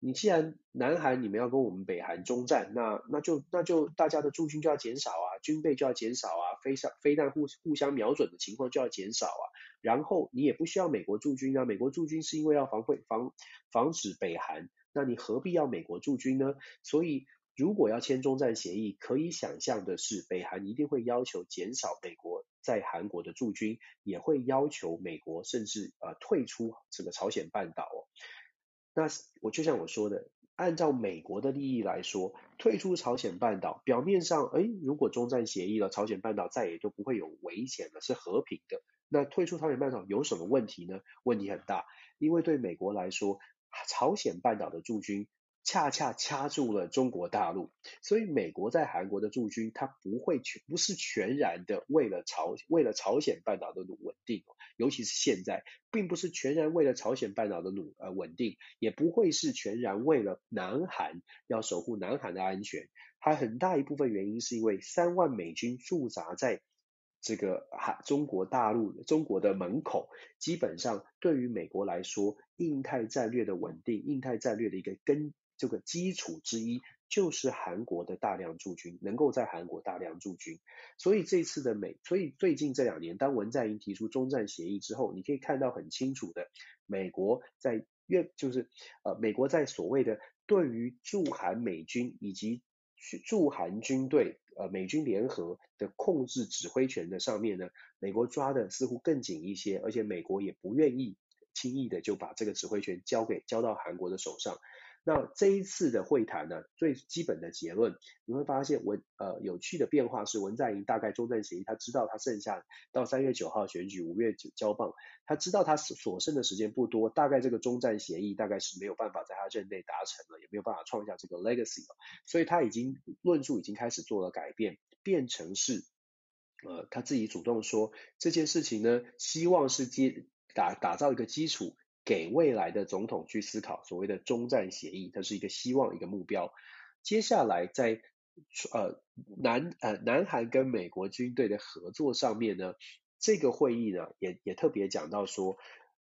你既然南韩你们要跟我们北韩中战，那那就那就大家的驻军就要减少啊，军备就要减少啊，飞上飞弹互互相瞄准的情况就要减少啊。然后你也不需要美国驻军啊，美国驻军是因为要防会防防止北韩，那你何必要美国驻军呢？所以如果要签中战协议，可以想象的是，北韩一定会要求减少美国在韩国的驻军，也会要求美国甚至呃退出这个朝鲜半岛哦。那我就像我说的，按照美国的利益来说，退出朝鲜半岛，表面上，哎，如果中战协议了，朝鲜半岛再也就不会有危险了，是和平的。那退出朝鲜半岛有什么问题呢？问题很大，因为对美国来说，朝鲜半岛的驻军。恰恰掐住了中国大陆，所以美国在韩国的驻军，它不会全不是全然的为了朝为了朝鲜半岛的稳定，尤其是现在，并不是全然为了朝鲜半岛的努呃稳定，也不会是全然为了南韩要守护南韩的安全，还很大一部分原因是因为三万美军驻扎在这个韩中国大陆中国的门口，基本上对于美国来说，印太战略的稳定，印太战略的一个根。这个基础之一就是韩国的大量驻军，能够在韩国大量驻军，所以这次的美，所以最近这两年，当文在寅提出中战协议之后，你可以看到很清楚的，美国在越就是呃，美国在所谓的对于驻韩美军以及驻韩军队呃美军联合的控制指挥权的上面呢，美国抓的似乎更紧一些，而且美国也不愿意轻易的就把这个指挥权交给交到韩国的手上。那这一次的会谈呢，最基本的结论，你会发现文呃有趣的变化是文在寅大概中战协议，他知道他剩下到三月九号选举，五月九交棒，他知道他所剩的时间不多，大概这个中战协议大概是没有办法在他任内达成了，也没有办法创下这个 legacy，所以他已经论述已经开始做了改变，变成是呃他自己主动说这件事情呢，希望是接打打造一个基础。给未来的总统去思考所谓的中战协议，它是一个希望，一个目标。接下来在呃南呃南韩跟美国军队的合作上面呢，这个会议呢也也特别讲到说，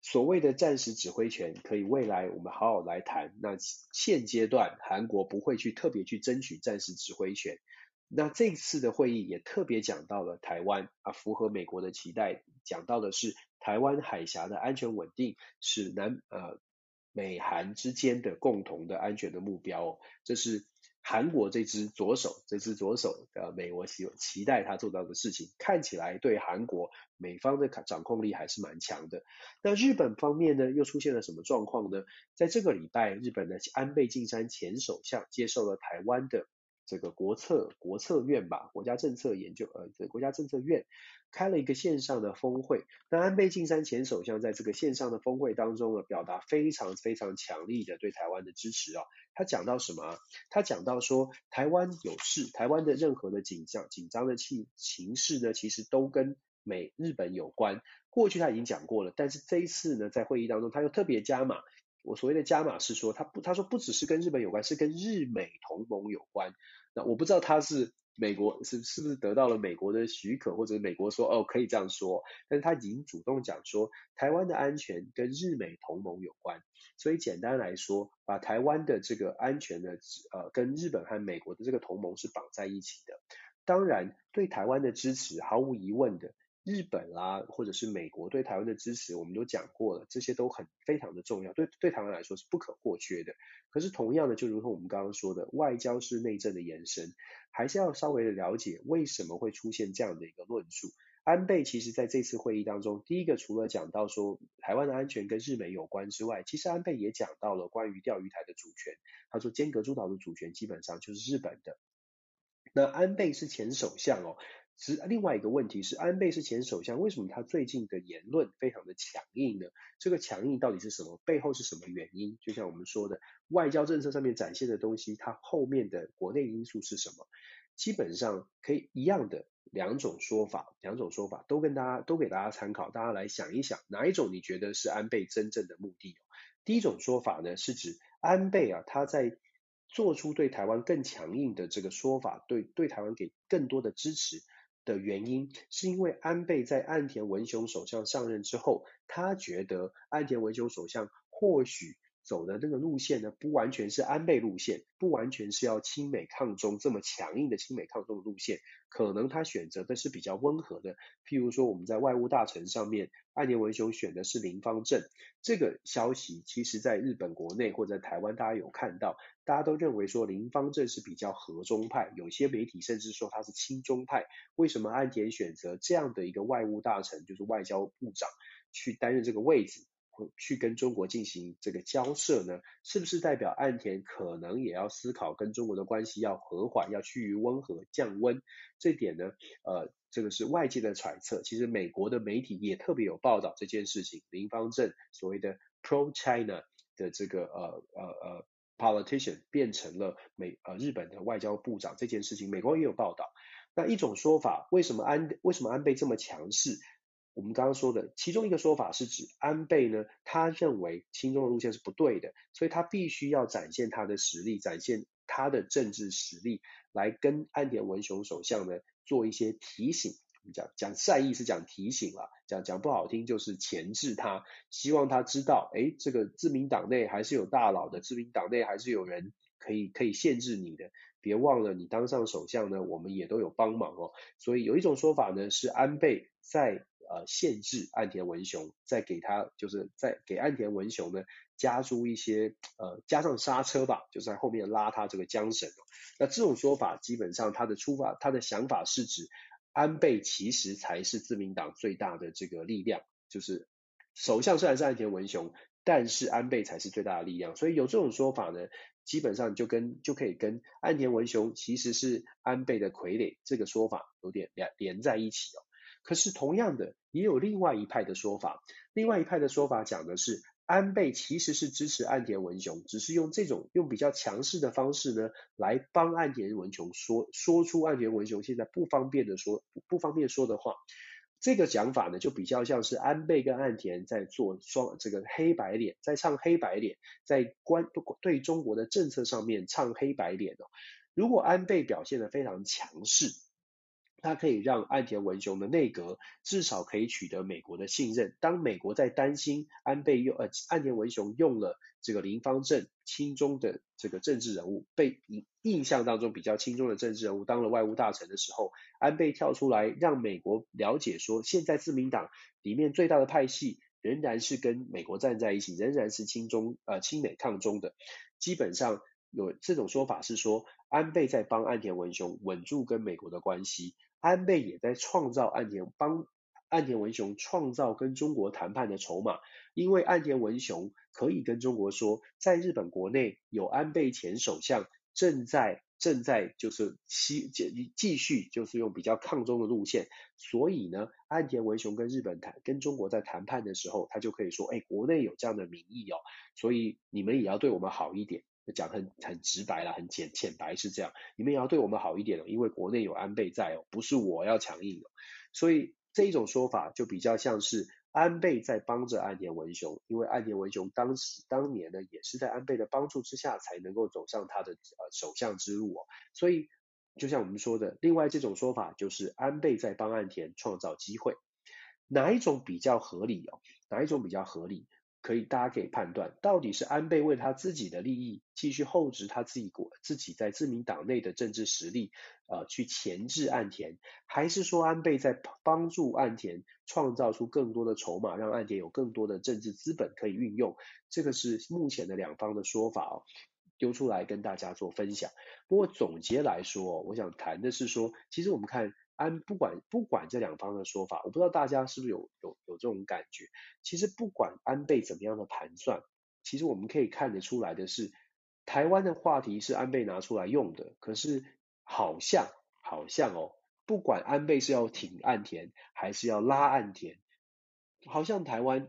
所谓的战时指挥权可以未来我们好好来谈。那现阶段韩国不会去特别去争取战时指挥权。那这次的会议也特别讲到了台湾啊，符合美国的期待，讲到的是台湾海峡的安全稳定是南呃美韩之间的共同的安全的目标哦，这是韩国这只左手，这只左手呃美国期期待他做到的事情，看起来对韩国美方的掌控力还是蛮强的。那日本方面呢，又出现了什么状况呢？在这个礼拜，日本的安倍晋三前首相接受了台湾的。这个国策国策院吧，国家政策研究呃，国家政策院开了一个线上的峰会。那安倍晋三前首相在这个线上的峰会当中呢，表达非常非常强力的对台湾的支持啊。他讲到什么？他讲到说，台湾有事，台湾的任何的紧张紧张的情形势呢，其实都跟美日本有关。过去他已经讲过了，但是这一次呢，在会议当中他又特别加码。我所谓的加码是说，他不，他说不只是跟日本有关，是跟日美同盟有关。那我不知道他是美国是是不是得到了美国的许可，或者美国说哦可以这样说，但是他已经主动讲说，台湾的安全跟日美同盟有关。所以简单来说，把台湾的这个安全呢，呃，跟日本和美国的这个同盟是绑在一起的。当然，对台湾的支持毫无疑问的。日本啦，或者是美国对台湾的支持，我们都讲过了，这些都很非常的重要，对对台湾来说是不可或缺的。可是同样的，就如同我们刚刚说的，外交是内政的延伸，还是要稍微的了解为什么会出现这样的一个论述。安倍其实在这次会议当中，第一个除了讲到说台湾的安全跟日美有关之外，其实安倍也讲到了关于钓鱼台的主权，他说尖阁诸岛的主权基本上就是日本的。那安倍是前首相哦。是另外一个问题是，安倍是前首相，为什么他最近的言论非常的强硬呢？这个强硬到底是什么？背后是什么原因？就像我们说的，外交政策上面展现的东西，它后面的国内因素是什么？基本上可以一样的两种说法，两种说法都跟大家都给大家参考，大家来想一想，哪一种你觉得是安倍真正的目的？第一种说法呢，是指安倍啊，他在做出对台湾更强硬的这个说法，对对台湾给更多的支持。的原因是因为安倍在岸田文雄首相上任之后，他觉得岸田文雄首相或许走的那个路线呢，不完全是安倍路线，不完全是要亲美抗中这么强硬的亲美抗中的路线，可能他选择的是比较温和的。譬如说，我们在外务大臣上面，岸田文雄选的是林芳正，这个消息其实在日本国内或者台湾，大家有看到，大家都认为说林芳正是比较和中派，有些媒体甚至说他是亲中派。为什么岸田选择这样的一个外务大臣，就是外交部长去担任这个位置？去跟中国进行这个交涉呢，是不是代表岸田可能也要思考跟中国的关系要和缓，要趋于温和降温？这点呢，呃，这个是外界的揣测。其实美国的媒体也特别有报道这件事情。林方正所谓的 pro China 的这个呃呃呃 politician 变成了美呃日本的外交部长这件事情，美国也有报道。那一种说法，为什么安为什么安倍这么强势？我们刚刚说的其中一个说法是指安倍呢，他认为亲中的路线是不对的，所以他必须要展现他的实力，展现他的政治实力，来跟岸田文雄首相呢做一些提醒。讲讲善意是讲提醒了，讲讲不好听就是钳制他，希望他知道，哎，这个自民党内还是有大佬的，自民党内还是有人可以可以限制你的。别忘了，你当上首相呢，我们也都有帮忙哦。所以有一种说法呢，是安倍在。呃，限制岸田文雄，再给他，就是在给岸田文雄呢加注一些呃加上刹车吧，就在后面拉他这个缰绳。那这种说法基本上他的出发他的想法是指安倍其实才是自民党最大的这个力量，就是首相虽然是岸田文雄，但是安倍才是最大的力量。所以有这种说法呢，基本上就跟就可以跟岸田文雄其实是安倍的傀儡这个说法有点连连在一起哦。可是同样的，也有另外一派的说法，另外一派的说法讲的是，安倍其实是支持岸田文雄，只是用这种用比较强势的方式呢，来帮岸田文雄说说出岸田文雄现在不方便的说不方便说的话。这个讲法呢，就比较像是安倍跟岸田在做双这个黑白脸，在唱黑白脸，在关对中国的政策上面唱黑白脸哦。如果安倍表现得非常强势。他可以让岸田文雄的内阁至少可以取得美国的信任。当美国在担心安倍用呃岸田文雄用了这个林芳正亲中的这个政治人物，被印象当中比较亲中的政治人物当了外务大臣的时候，安倍跳出来让美国了解说，现在自民党里面最大的派系仍然是跟美国站在一起，仍然是亲中呃亲美抗中的。基本上有这种说法是说，安倍在帮岸田文雄稳住跟美国的关系。安倍也在创造岸田帮岸田文雄创造跟中国谈判的筹码，因为岸田文雄可以跟中国说，在日本国内有安倍前首相正在正在就是继继续就是用比较抗中的路线，所以呢，岸田文雄跟日本谈跟中国在谈判的时候，他就可以说，哎，国内有这样的民意哦，所以你们也要对我们好一点。讲很很直白了，很浅浅白是这样，你们也要对我们好一点哦，因为国内有安倍在哦，不是我要强硬哦，所以这一种说法就比较像是安倍在帮着岸田文雄，因为岸田文雄当时当年呢也是在安倍的帮助之下才能够走上他的呃首相之路哦，所以就像我们说的，另外这种说法就是安倍在帮岸田创造机会，哪一种比较合理哦？哪一种比较合理？可以，大家可以判断，到底是安倍为他自己的利益，继续厚植他自己国自己在自民党内的政治实力，呃，去钳制岸田，还是说安倍在帮助岸田创造出更多的筹码，让岸田有更多的政治资本可以运用？这个是目前的两方的说法哦，丢出来跟大家做分享。不过总结来说，我想谈的是说，其实我们看。安不管不管这两方的说法，我不知道大家是不是有有有这种感觉。其实不管安倍怎么样的盘算，其实我们可以看得出来的是，台湾的话题是安倍拿出来用的。可是好像好像哦，不管安倍是要挺岸田还是要拉岸田，好像台湾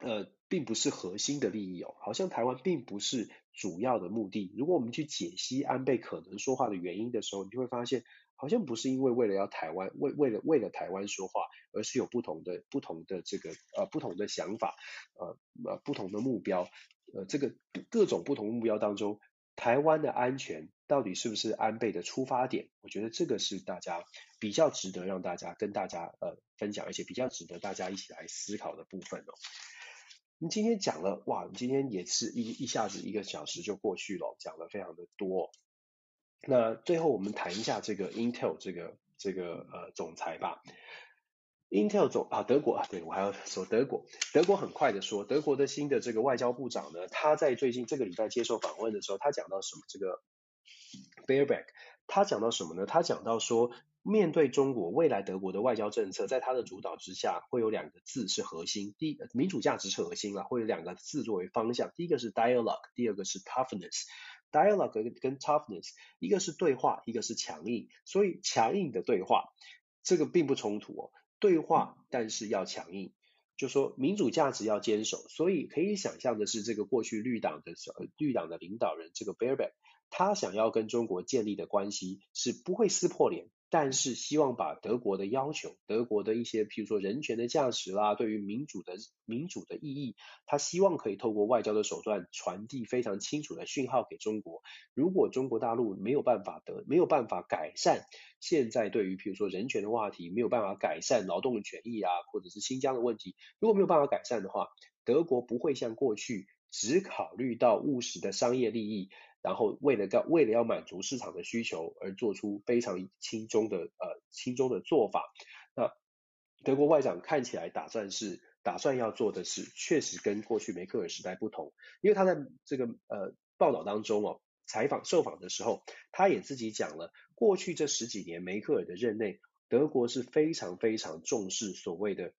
呃并不是核心的利益哦，好像台湾并不是主要的目的。如果我们去解析安倍可能说话的原因的时候，你就会发现。好像不是因为为了要台湾，为为了为了台湾说话，而是有不同的不同的这个呃不同的想法，呃呃不同的目标，呃这个各种不同目标当中，台湾的安全到底是不是安倍的出发点？我觉得这个是大家比较值得让大家跟大家呃分享，而且比较值得大家一起来思考的部分哦。我们今天讲了哇，我们今天也是一一下子一个小时就过去了，讲了非常的多。那最后我们谈一下这个 Intel 这个这个呃总裁吧。Intel 总啊德国啊，对我还要说德国，德国很快的说，德国的新的这个外交部长呢，他在最近这个礼拜接受访问的时候，他讲到什么？这个 Bearback，他讲到什么呢？他讲到说，面对中国未来德国的外交政策，在他的主导之下，会有两个字是核心，第一民主价值是核心了，会有两个字作为方向，第一个是 dialogue，第二个是 toughness。Dialogue 跟 toughness，一个是对话，一个是强硬，所以强硬的对话，这个并不冲突哦。对话，但是要强硬，就说民主价值要坚守。所以可以想象的是，这个过去绿党的绿党的领导人这个 Baerbock，他想要跟中国建立的关系是不会撕破脸。但是希望把德国的要求，德国的一些，譬如说人权的价值啦，对于民主的民主的意义，他希望可以透过外交的手段传递非常清楚的讯号给中国。如果中国大陆没有办法得，没有办法改善现在对于譬如说人权的话题，没有办法改善劳动权益啊，或者是新疆的问题，如果没有办法改善的话，德国不会像过去只考虑到务实的商业利益。然后为了为了要满足市场的需求而做出非常轻中的呃轻中的做法，那德国外长看起来打算是打算要做的事，确实跟过去梅克尔时代不同，因为他在这个呃报道当中哦，采访受访的时候，他也自己讲了，过去这十几年梅克尔的任内，德国是非常非常重视所谓的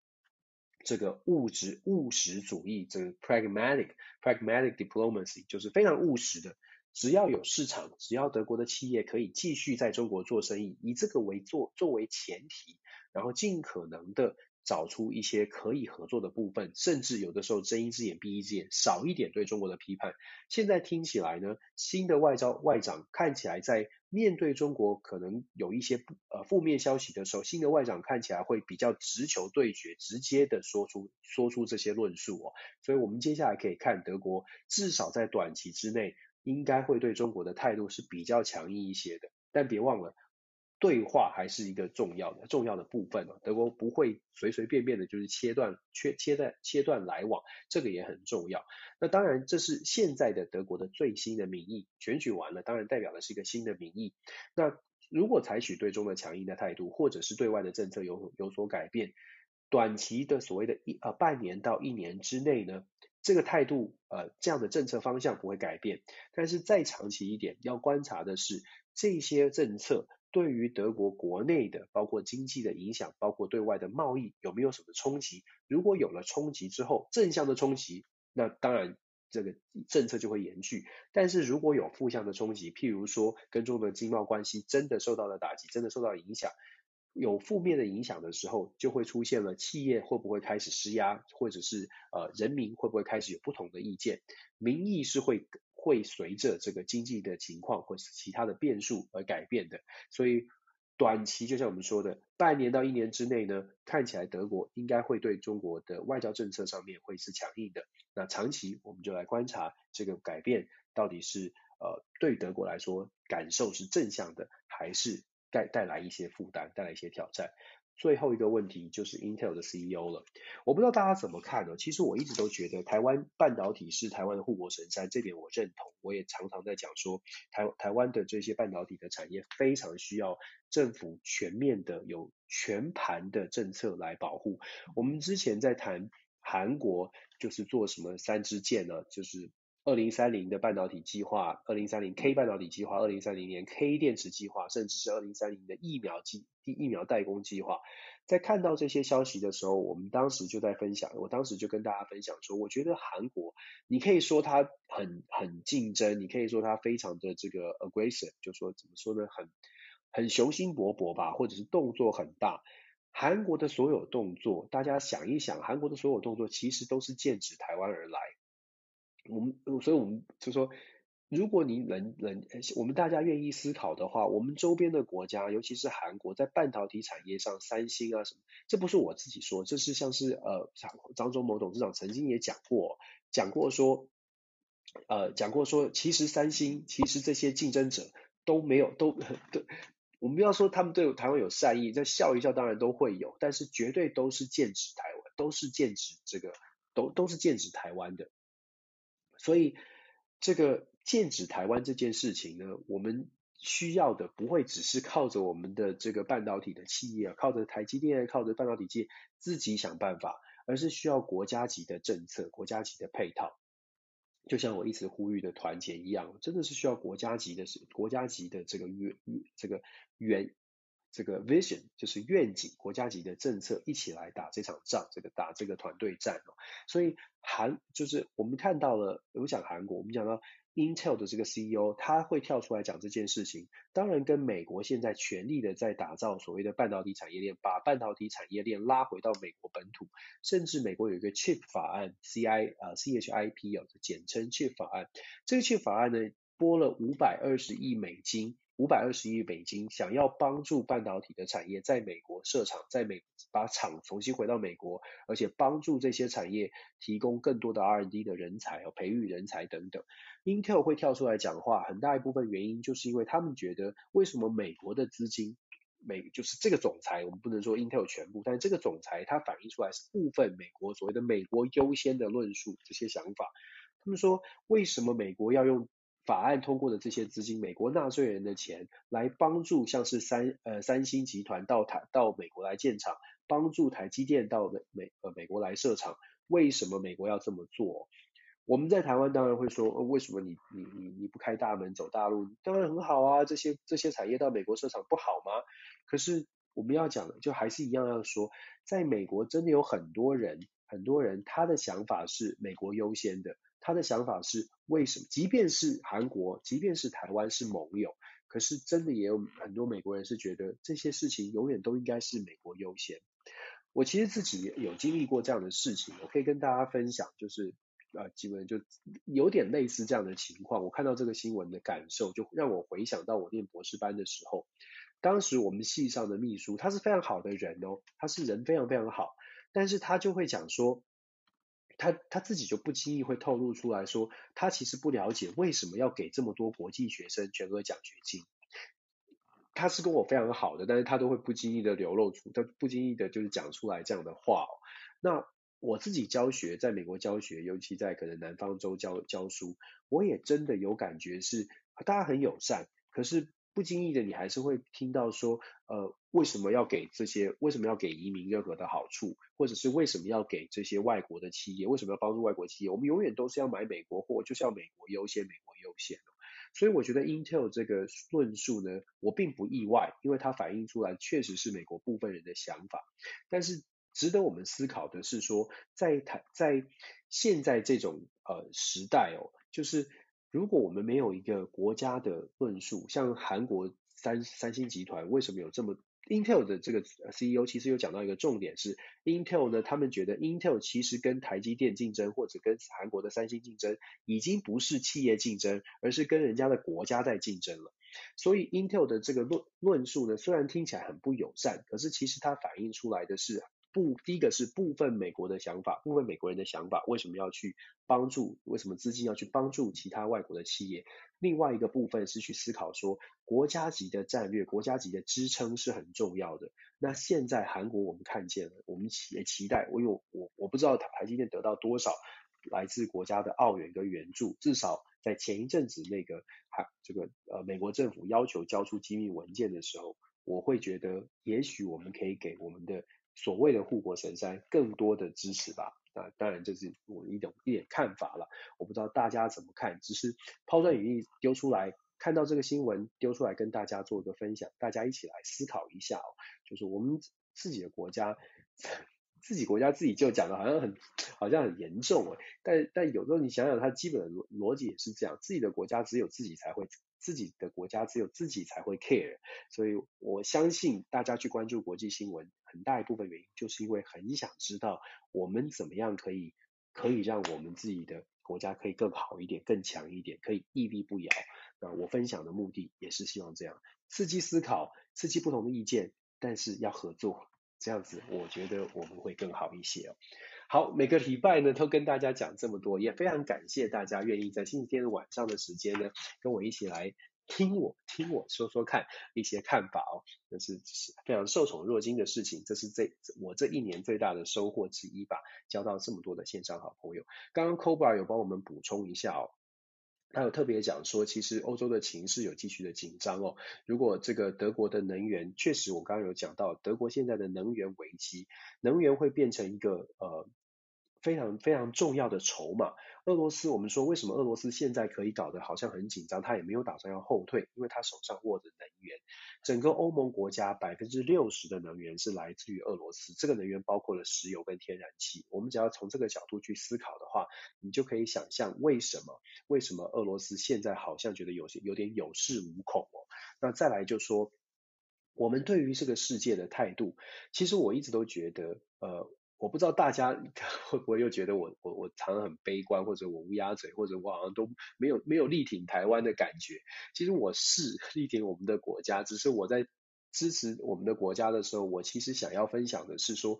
这个物质务实主义，这个 pragmatic pragmatic diplomacy 就是非常务实的。只要有市场，只要德国的企业可以继续在中国做生意，以这个为做作为前提，然后尽可能的找出一些可以合作的部分，甚至有的时候睁一只眼闭一只眼，少一点对中国的批判。现在听起来呢，新的外交外长看起来在面对中国可能有一些呃负面消息的时候，新的外长看起来会比较直球对决，直接的说出说出这些论述哦。所以我们接下来可以看德国至少在短期之内。应该会对中国的态度是比较强硬一些的，但别忘了，对话还是一个重要的重要的部分啊。德国不会随随便便的就是切断切切断切断来往，这个也很重要。那当然，这是现在的德国的最新的民意，选举完了，当然代表的是一个新的民意。那如果采取对中的强硬的态度，或者是对外的政策有有所改变，短期的所谓的一呃半年到一年之内呢，这个态度，呃，这样的政策方向不会改变，但是再长期一点，要观察的是这些政策对于德国国内的，包括经济的影响，包括对外的贸易有没有什么冲击？如果有了冲击之后，正向的冲击，那当然这个政策就会延续；但是如果有负向的冲击，譬如说跟中国的经贸关系真的受到了打击，真的受到了影响。有负面的影响的时候，就会出现了企业会不会开始施压，或者是呃人民会不会开始有不同的意见？民意是会会随着这个经济的情况或是其他的变数而改变的。所以短期就像我们说的，半年到一年之内呢，看起来德国应该会对中国的外交政策上面会是强硬的。那长期我们就来观察这个改变到底是呃对德国来说感受是正向的还是？带带来一些负担，带来一些挑战。最后一个问题就是 Intel 的 CEO 了，我不知道大家怎么看呢？其实我一直都觉得台湾半导体是台湾的护国神山，这点我认同。我也常常在讲说，台台湾的这些半导体的产业非常需要政府全面的有全盘的政策来保护。我们之前在谈韩国，就是做什么三支箭呢？就是。二零三零的半导体计划，二零三零 K 半导体计划，二零三零年 K 电池计划，甚至是二零三零的疫苗计疫苗代工计划，在看到这些消息的时候，我们当时就在分享，我当时就跟大家分享说，我觉得韩国，你可以说它很很竞争，你可以说它非常的这个 aggressive，就说怎么说呢，很很雄心勃勃吧，或者是动作很大。韩国的所有动作，大家想一想，韩国的所有动作其实都是剑指台湾而来。我们，所以我们就说，如果你能能，我们大家愿意思考的话，我们周边的国家，尤其是韩国，在半导体产业上，三星啊什么，这不是我自己说，这是像是呃，张张忠谋董事长曾经也讲过，讲过说，呃，讲过说，其实三星，其实这些竞争者都没有，都都，我们不要说他们对台湾有善意，这笑一笑当然都会有，但是绝对都是剑指台湾，都是剑指这个，都都是剑指台湾的。所以，这个剑指台湾这件事情呢，我们需要的不会只是靠着我们的这个半导体的企业，靠着台积电，靠着半导体界自己想办法，而是需要国家级的政策、国家级的配套。就像我一直呼吁的团结一样，真的是需要国家级的、国家级的这个远、这个远。这个 vision 就是愿景，国家级的政策一起来打这场仗，这个打这个团队战哦。所以韩就是我们看到了，我想韩国，我们讲到 Intel 的这个 CEO，他会跳出来讲这件事情，当然跟美国现在全力的在打造所谓的半导体产业链，把半导体产业链拉回到美国本土，甚至美国有一个 Chip 法案，CI 啊 CHIP 哦，简称 Chip 法案，这个 Chip 法案呢，拨了五百二十亿美金。五百二十亿美金，想要帮助半导体的产业在美国设厂，在美把厂重新回到美国，而且帮助这些产业提供更多的 R&D 的人才和，培育人才等等。Intel 会跳出来讲话，很大一部分原因就是因为他们觉得，为什么美国的资金，美就是这个总裁，我们不能说 Intel 全部，但是这个总裁他反映出来是部分美国所谓的美国优先的论述，这些想法。他们说，为什么美国要用？法案通过的这些资金，美国纳税人的钱，来帮助像是三呃三星集团到台到美国来建厂，帮助台积电到美美呃美国来设厂，为什么美国要这么做？我们在台湾当然会说，呃，为什么你你你你不开大门走大路？当然很好啊，这些这些产业到美国设厂不好吗？可是我们要讲的就还是一样要说，在美国真的有很多人，很多人他的想法是美国优先的，他的想法是为什么？即便是韩国，即便是台湾是盟友，可是真的也有很多美国人是觉得这些事情永远都应该是美国优先。我其实自己也有经历过这样的事情，我可以跟大家分享，就是。啊，基本就有点类似这样的情况。我看到这个新闻的感受，就让我回想到我念博士班的时候，当时我们系上的秘书，他是非常好的人哦，他是人非常非常好，但是他就会讲说，他他自己就不经意会透露出来说，他其实不了解为什么要给这么多国际学生全额奖学金。他是跟我非常好的，但是他都会不经意的流露出，他不经意的就是讲出来这样的话。那我自己教学，在美国教学，尤其在可能南方州教教书，我也真的有感觉是大家很友善，可是不经意的你还是会听到说，呃，为什么要给这些？为什么要给移民任何的好处？或者是为什么要给这些外国的企业？为什么要帮助外国企业？我们永远都是要买美国货，就是要美国优先，美国优先。所以我觉得 Intel 这个论述呢，我并不意外，因为它反映出来确实是美国部分人的想法，但是。值得我们思考的是说，在台在现在这种呃时代哦，就是如果我们没有一个国家的论述，像韩国三三星集团为什么有这么 Intel 的这个 CEO 其实有讲到一个重点是 Intel 呢，他们觉得 Intel 其实跟台积电竞争或者跟韩国的三星竞争，已经不是企业竞争，而是跟人家的国家在竞争了。所以 Intel 的这个论论述呢，虽然听起来很不友善，可是其实它反映出来的是。部，第一个是部分美国的想法，部分美国人的想法，为什么要去帮助？为什么资金要去帮助其他外国的企业？另外一个部分是去思考说，国家级的战略，国家级的支撑是很重要的。那现在韩国我们看见了，我们也期待，我有我我不知道台积电得到多少来自国家的澳元跟援助，至少在前一阵子那个韩这个呃美国政府要求交出机密文件的时候，我会觉得也许我们可以给我们的。所谓的护国神山，更多的支持吧。啊，当然这是我一种一点看法了。我不知道大家怎么看，只是抛砖引玉丢出来，看到这个新闻丢出来跟大家做一个分享，大家一起来思考一下哦。就是我们自己的国家，自己国家自己就讲的好像很好像很严重哎，但但有时候你想想，它基本的逻逻辑也是这样，自己的国家只有自己才会。自己的国家只有自己才会 care，所以我相信大家去关注国际新闻，很大一部分原因就是因为很想知道我们怎么样可以可以让我们自己的国家可以更好一点、更强一点，可以屹立不摇。那我分享的目的也是希望这样刺激思考、刺激不同的意见，但是要合作，这样子我觉得我们会更好一些哦。好，每个礼拜呢都跟大家讲这么多，也非常感谢大家愿意在星期天晚上的时间呢，跟我一起来听我听我说说看一些看法哦，这是非常受宠若惊的事情，这是这我这一年最大的收获之一吧，交到这么多的线上好朋友。刚刚 Cobra 有帮我们补充一下哦。他有特别讲说，其实欧洲的情势有继续的紧张哦。如果这个德国的能源，确实我刚刚有讲到，德国现在的能源危机，能源会变成一个呃。非常非常重要的筹码。俄罗斯，我们说为什么俄罗斯现在可以搞得好像很紧张？他也没有打算要后退，因为他手上握着能源。整个欧盟国家百分之六十的能源是来自于俄罗斯，这个能源包括了石油跟天然气。我们只要从这个角度去思考的话，你就可以想象为什么为什么俄罗斯现在好像觉得有些有点有恃无恐哦。那再来就说，我们对于这个世界的态度，其实我一直都觉得呃。我不知道大家 会不会又觉得我我我常常很悲观，或者我乌鸦嘴，或者我好像都没有没有力挺台湾的感觉。其实我是 力挺我们的国家，只是我在支持我们的国家的时候，我其实想要分享的是说，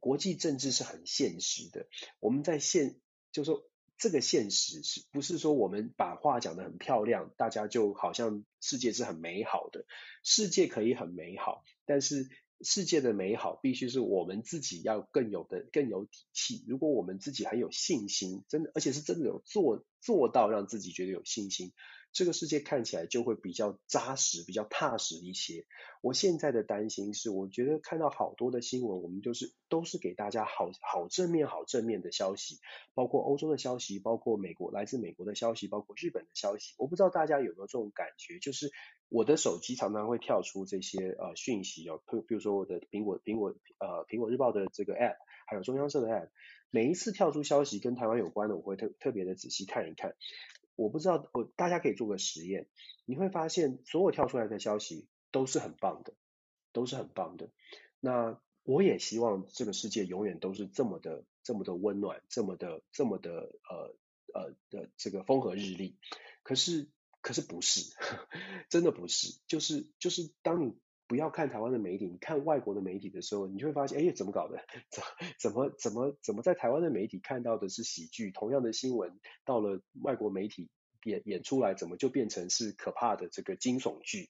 国际政治是很现实的。我们在现就是说这个现实是不是说我们把话讲得很漂亮，大家就好像世界是很美好的，世界可以很美好，但是。世界的美好必须是我们自己要更有的更有底气。如果我们自己很有信心，真的，而且是真的有做做到让自己觉得有信心，这个世界看起来就会比较扎实、比较踏实一些。我现在的担心是，我觉得看到好多的新闻，我们就是都是给大家好好正面、好正面的消息，包括欧洲的消息，包括美国来自美国的消息，包括日本的消息。我不知道大家有没有这种感觉，就是我的手机常常会跳出这些呃讯息哦，比比如说我的苹果苹果呃苹果日报的这个 app，还有中央社的 app，每一次跳出消息跟台湾有关的，我会特特别的仔细看一看。我不知道，我大家可以做个实验，你会发现所有跳出来的消息都是很棒的，都是很棒的。那我也希望这个世界永远都是这么的、这么的温暖，这么的、这么的呃呃的这个风和日丽。可是，可是不是，真的不是，就是就是当你。不要看台湾的媒体，你看外国的媒体的时候，你就会发现，哎，怎么搞的？怎怎么怎么怎么在台湾的媒体看到的是喜剧，同样的新闻到了外国媒体演演出来，怎么就变成是可怕的这个惊悚剧？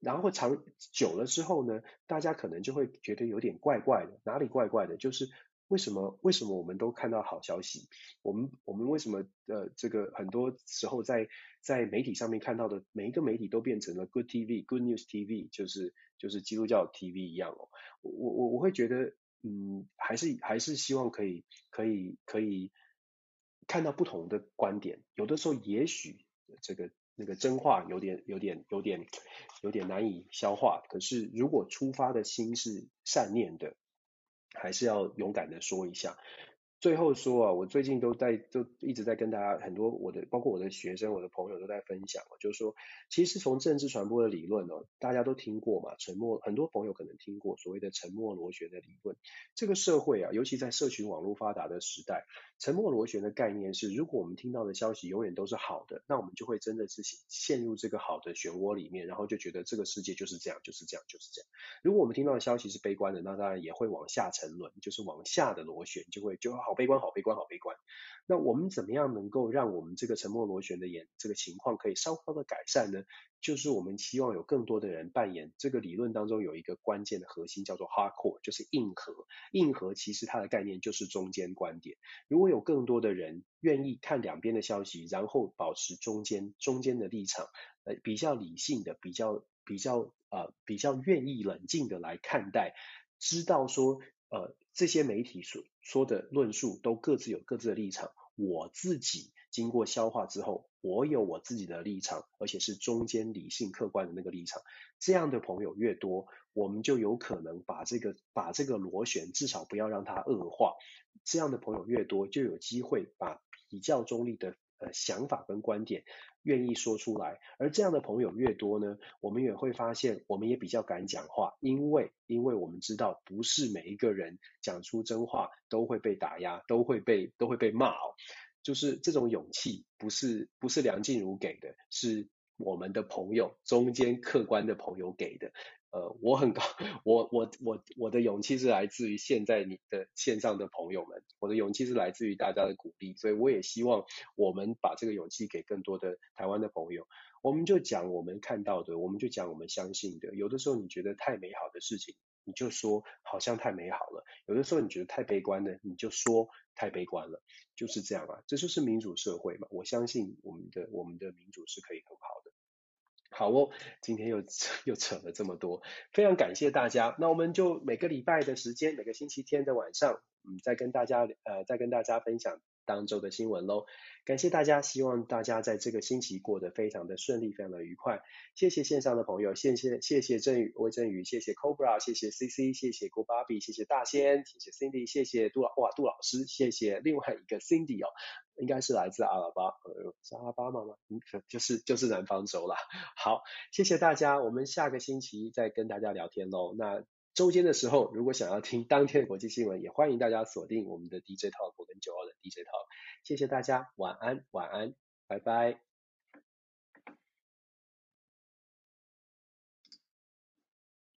然后长久了之后呢，大家可能就会觉得有点怪怪的，哪里怪怪的？就是。为什么为什么我们都看到好消息？我们我们为什么呃这个很多时候在在媒体上面看到的每一个媒体都变成了 Good TV Good News TV，就是就是基督教 TV 一样哦。我我我会觉得嗯还是还是希望可以可以可以看到不同的观点。有的时候也许这个那个真话有点有点有点有点难以消化，可是如果出发的心是善念的。还是要勇敢的说一下。最后说啊，我最近都在都一直在跟大家很多我的包括我的学生、我的朋友都在分享，就是说，其实从政治传播的理论哦，大家都听过嘛，沉默很多朋友可能听过所谓的沉默螺旋的理论。这个社会啊，尤其在社群网络发达的时代，沉默螺旋的概念是，如果我们听到的消息永远都是好的，那我们就会真的是陷入这个好的漩涡里面，然后就觉得这个世界就是这样，就是这样，就是这样。如果我们听到的消息是悲观的，那当然也会往下沉沦，就是往下的螺旋就会就好。悲观，好悲观，好悲观。那我们怎么样能够让我们这个沉默螺旋的演这个情况可以稍稍的改善呢？就是我们希望有更多的人扮演这个理论当中有一个关键的核心，叫做 hardcore，就是硬核。硬核其实它的概念就是中间观点。如果有更多的人愿意看两边的消息，然后保持中间中间的立场，呃，比较理性的，比较比较呃比较愿意冷静的来看待，知道说。呃，这些媒体所说的论述都各自有各自的立场。我自己经过消化之后，我有我自己的立场，而且是中间理性客观的那个立场。这样的朋友越多，我们就有可能把这个把这个螺旋至少不要让它恶化。这样的朋友越多，就有机会把比较中立的。呃，想法跟观点愿意说出来，而这样的朋友越多呢，我们也会发现，我们也比较敢讲话，因为因为我们知道，不是每一个人讲出真话都会被打压，都会被都会被骂哦，就是这种勇气，不是不是梁静茹给的，是我们的朋友，中间客观的朋友给的。呃，我很高，我我我我的勇气是来自于现在你的线上的朋友们，我的勇气是来自于大家的鼓励，所以我也希望我们把这个勇气给更多的台湾的朋友。我们就讲我们看到的，我们就讲我们相信的。有的时候你觉得太美好的事情，你就说好像太美好了；有的时候你觉得太悲观的，你就说太悲观了。就是这样啊，这就是民主社会嘛。我相信我们的我们的民主是可以很好的。好哦，今天又又扯了这么多，非常感谢大家。那我们就每个礼拜的时间，每个星期天的晚上，嗯，再跟大家呃，再跟大家分享当周的新闻喽。感谢大家，希望大家在这个星期过得非常的顺利，非常的愉快。谢谢线上的朋友，谢谢谢谢振宇、魏振宇，谢谢 Cobra，谢谢 CC，谢谢郭芭比，谢谢大仙，谢谢 Cindy，谢谢杜老哇杜老师，谢谢另外一个 Cindy 哦，应该是来自阿拉巴，呃，是阿拉巴马吗？嗯，就是就是南方州啦。好，谢谢大家，我们下个星期再跟大家聊天喽。那周间的时候，如果想要听当天的国际新闻，也欢迎大家锁定我们的 DJ Talk，我跟九号的 DJ Talk。谢谢大家，晚安，晚安，拜拜。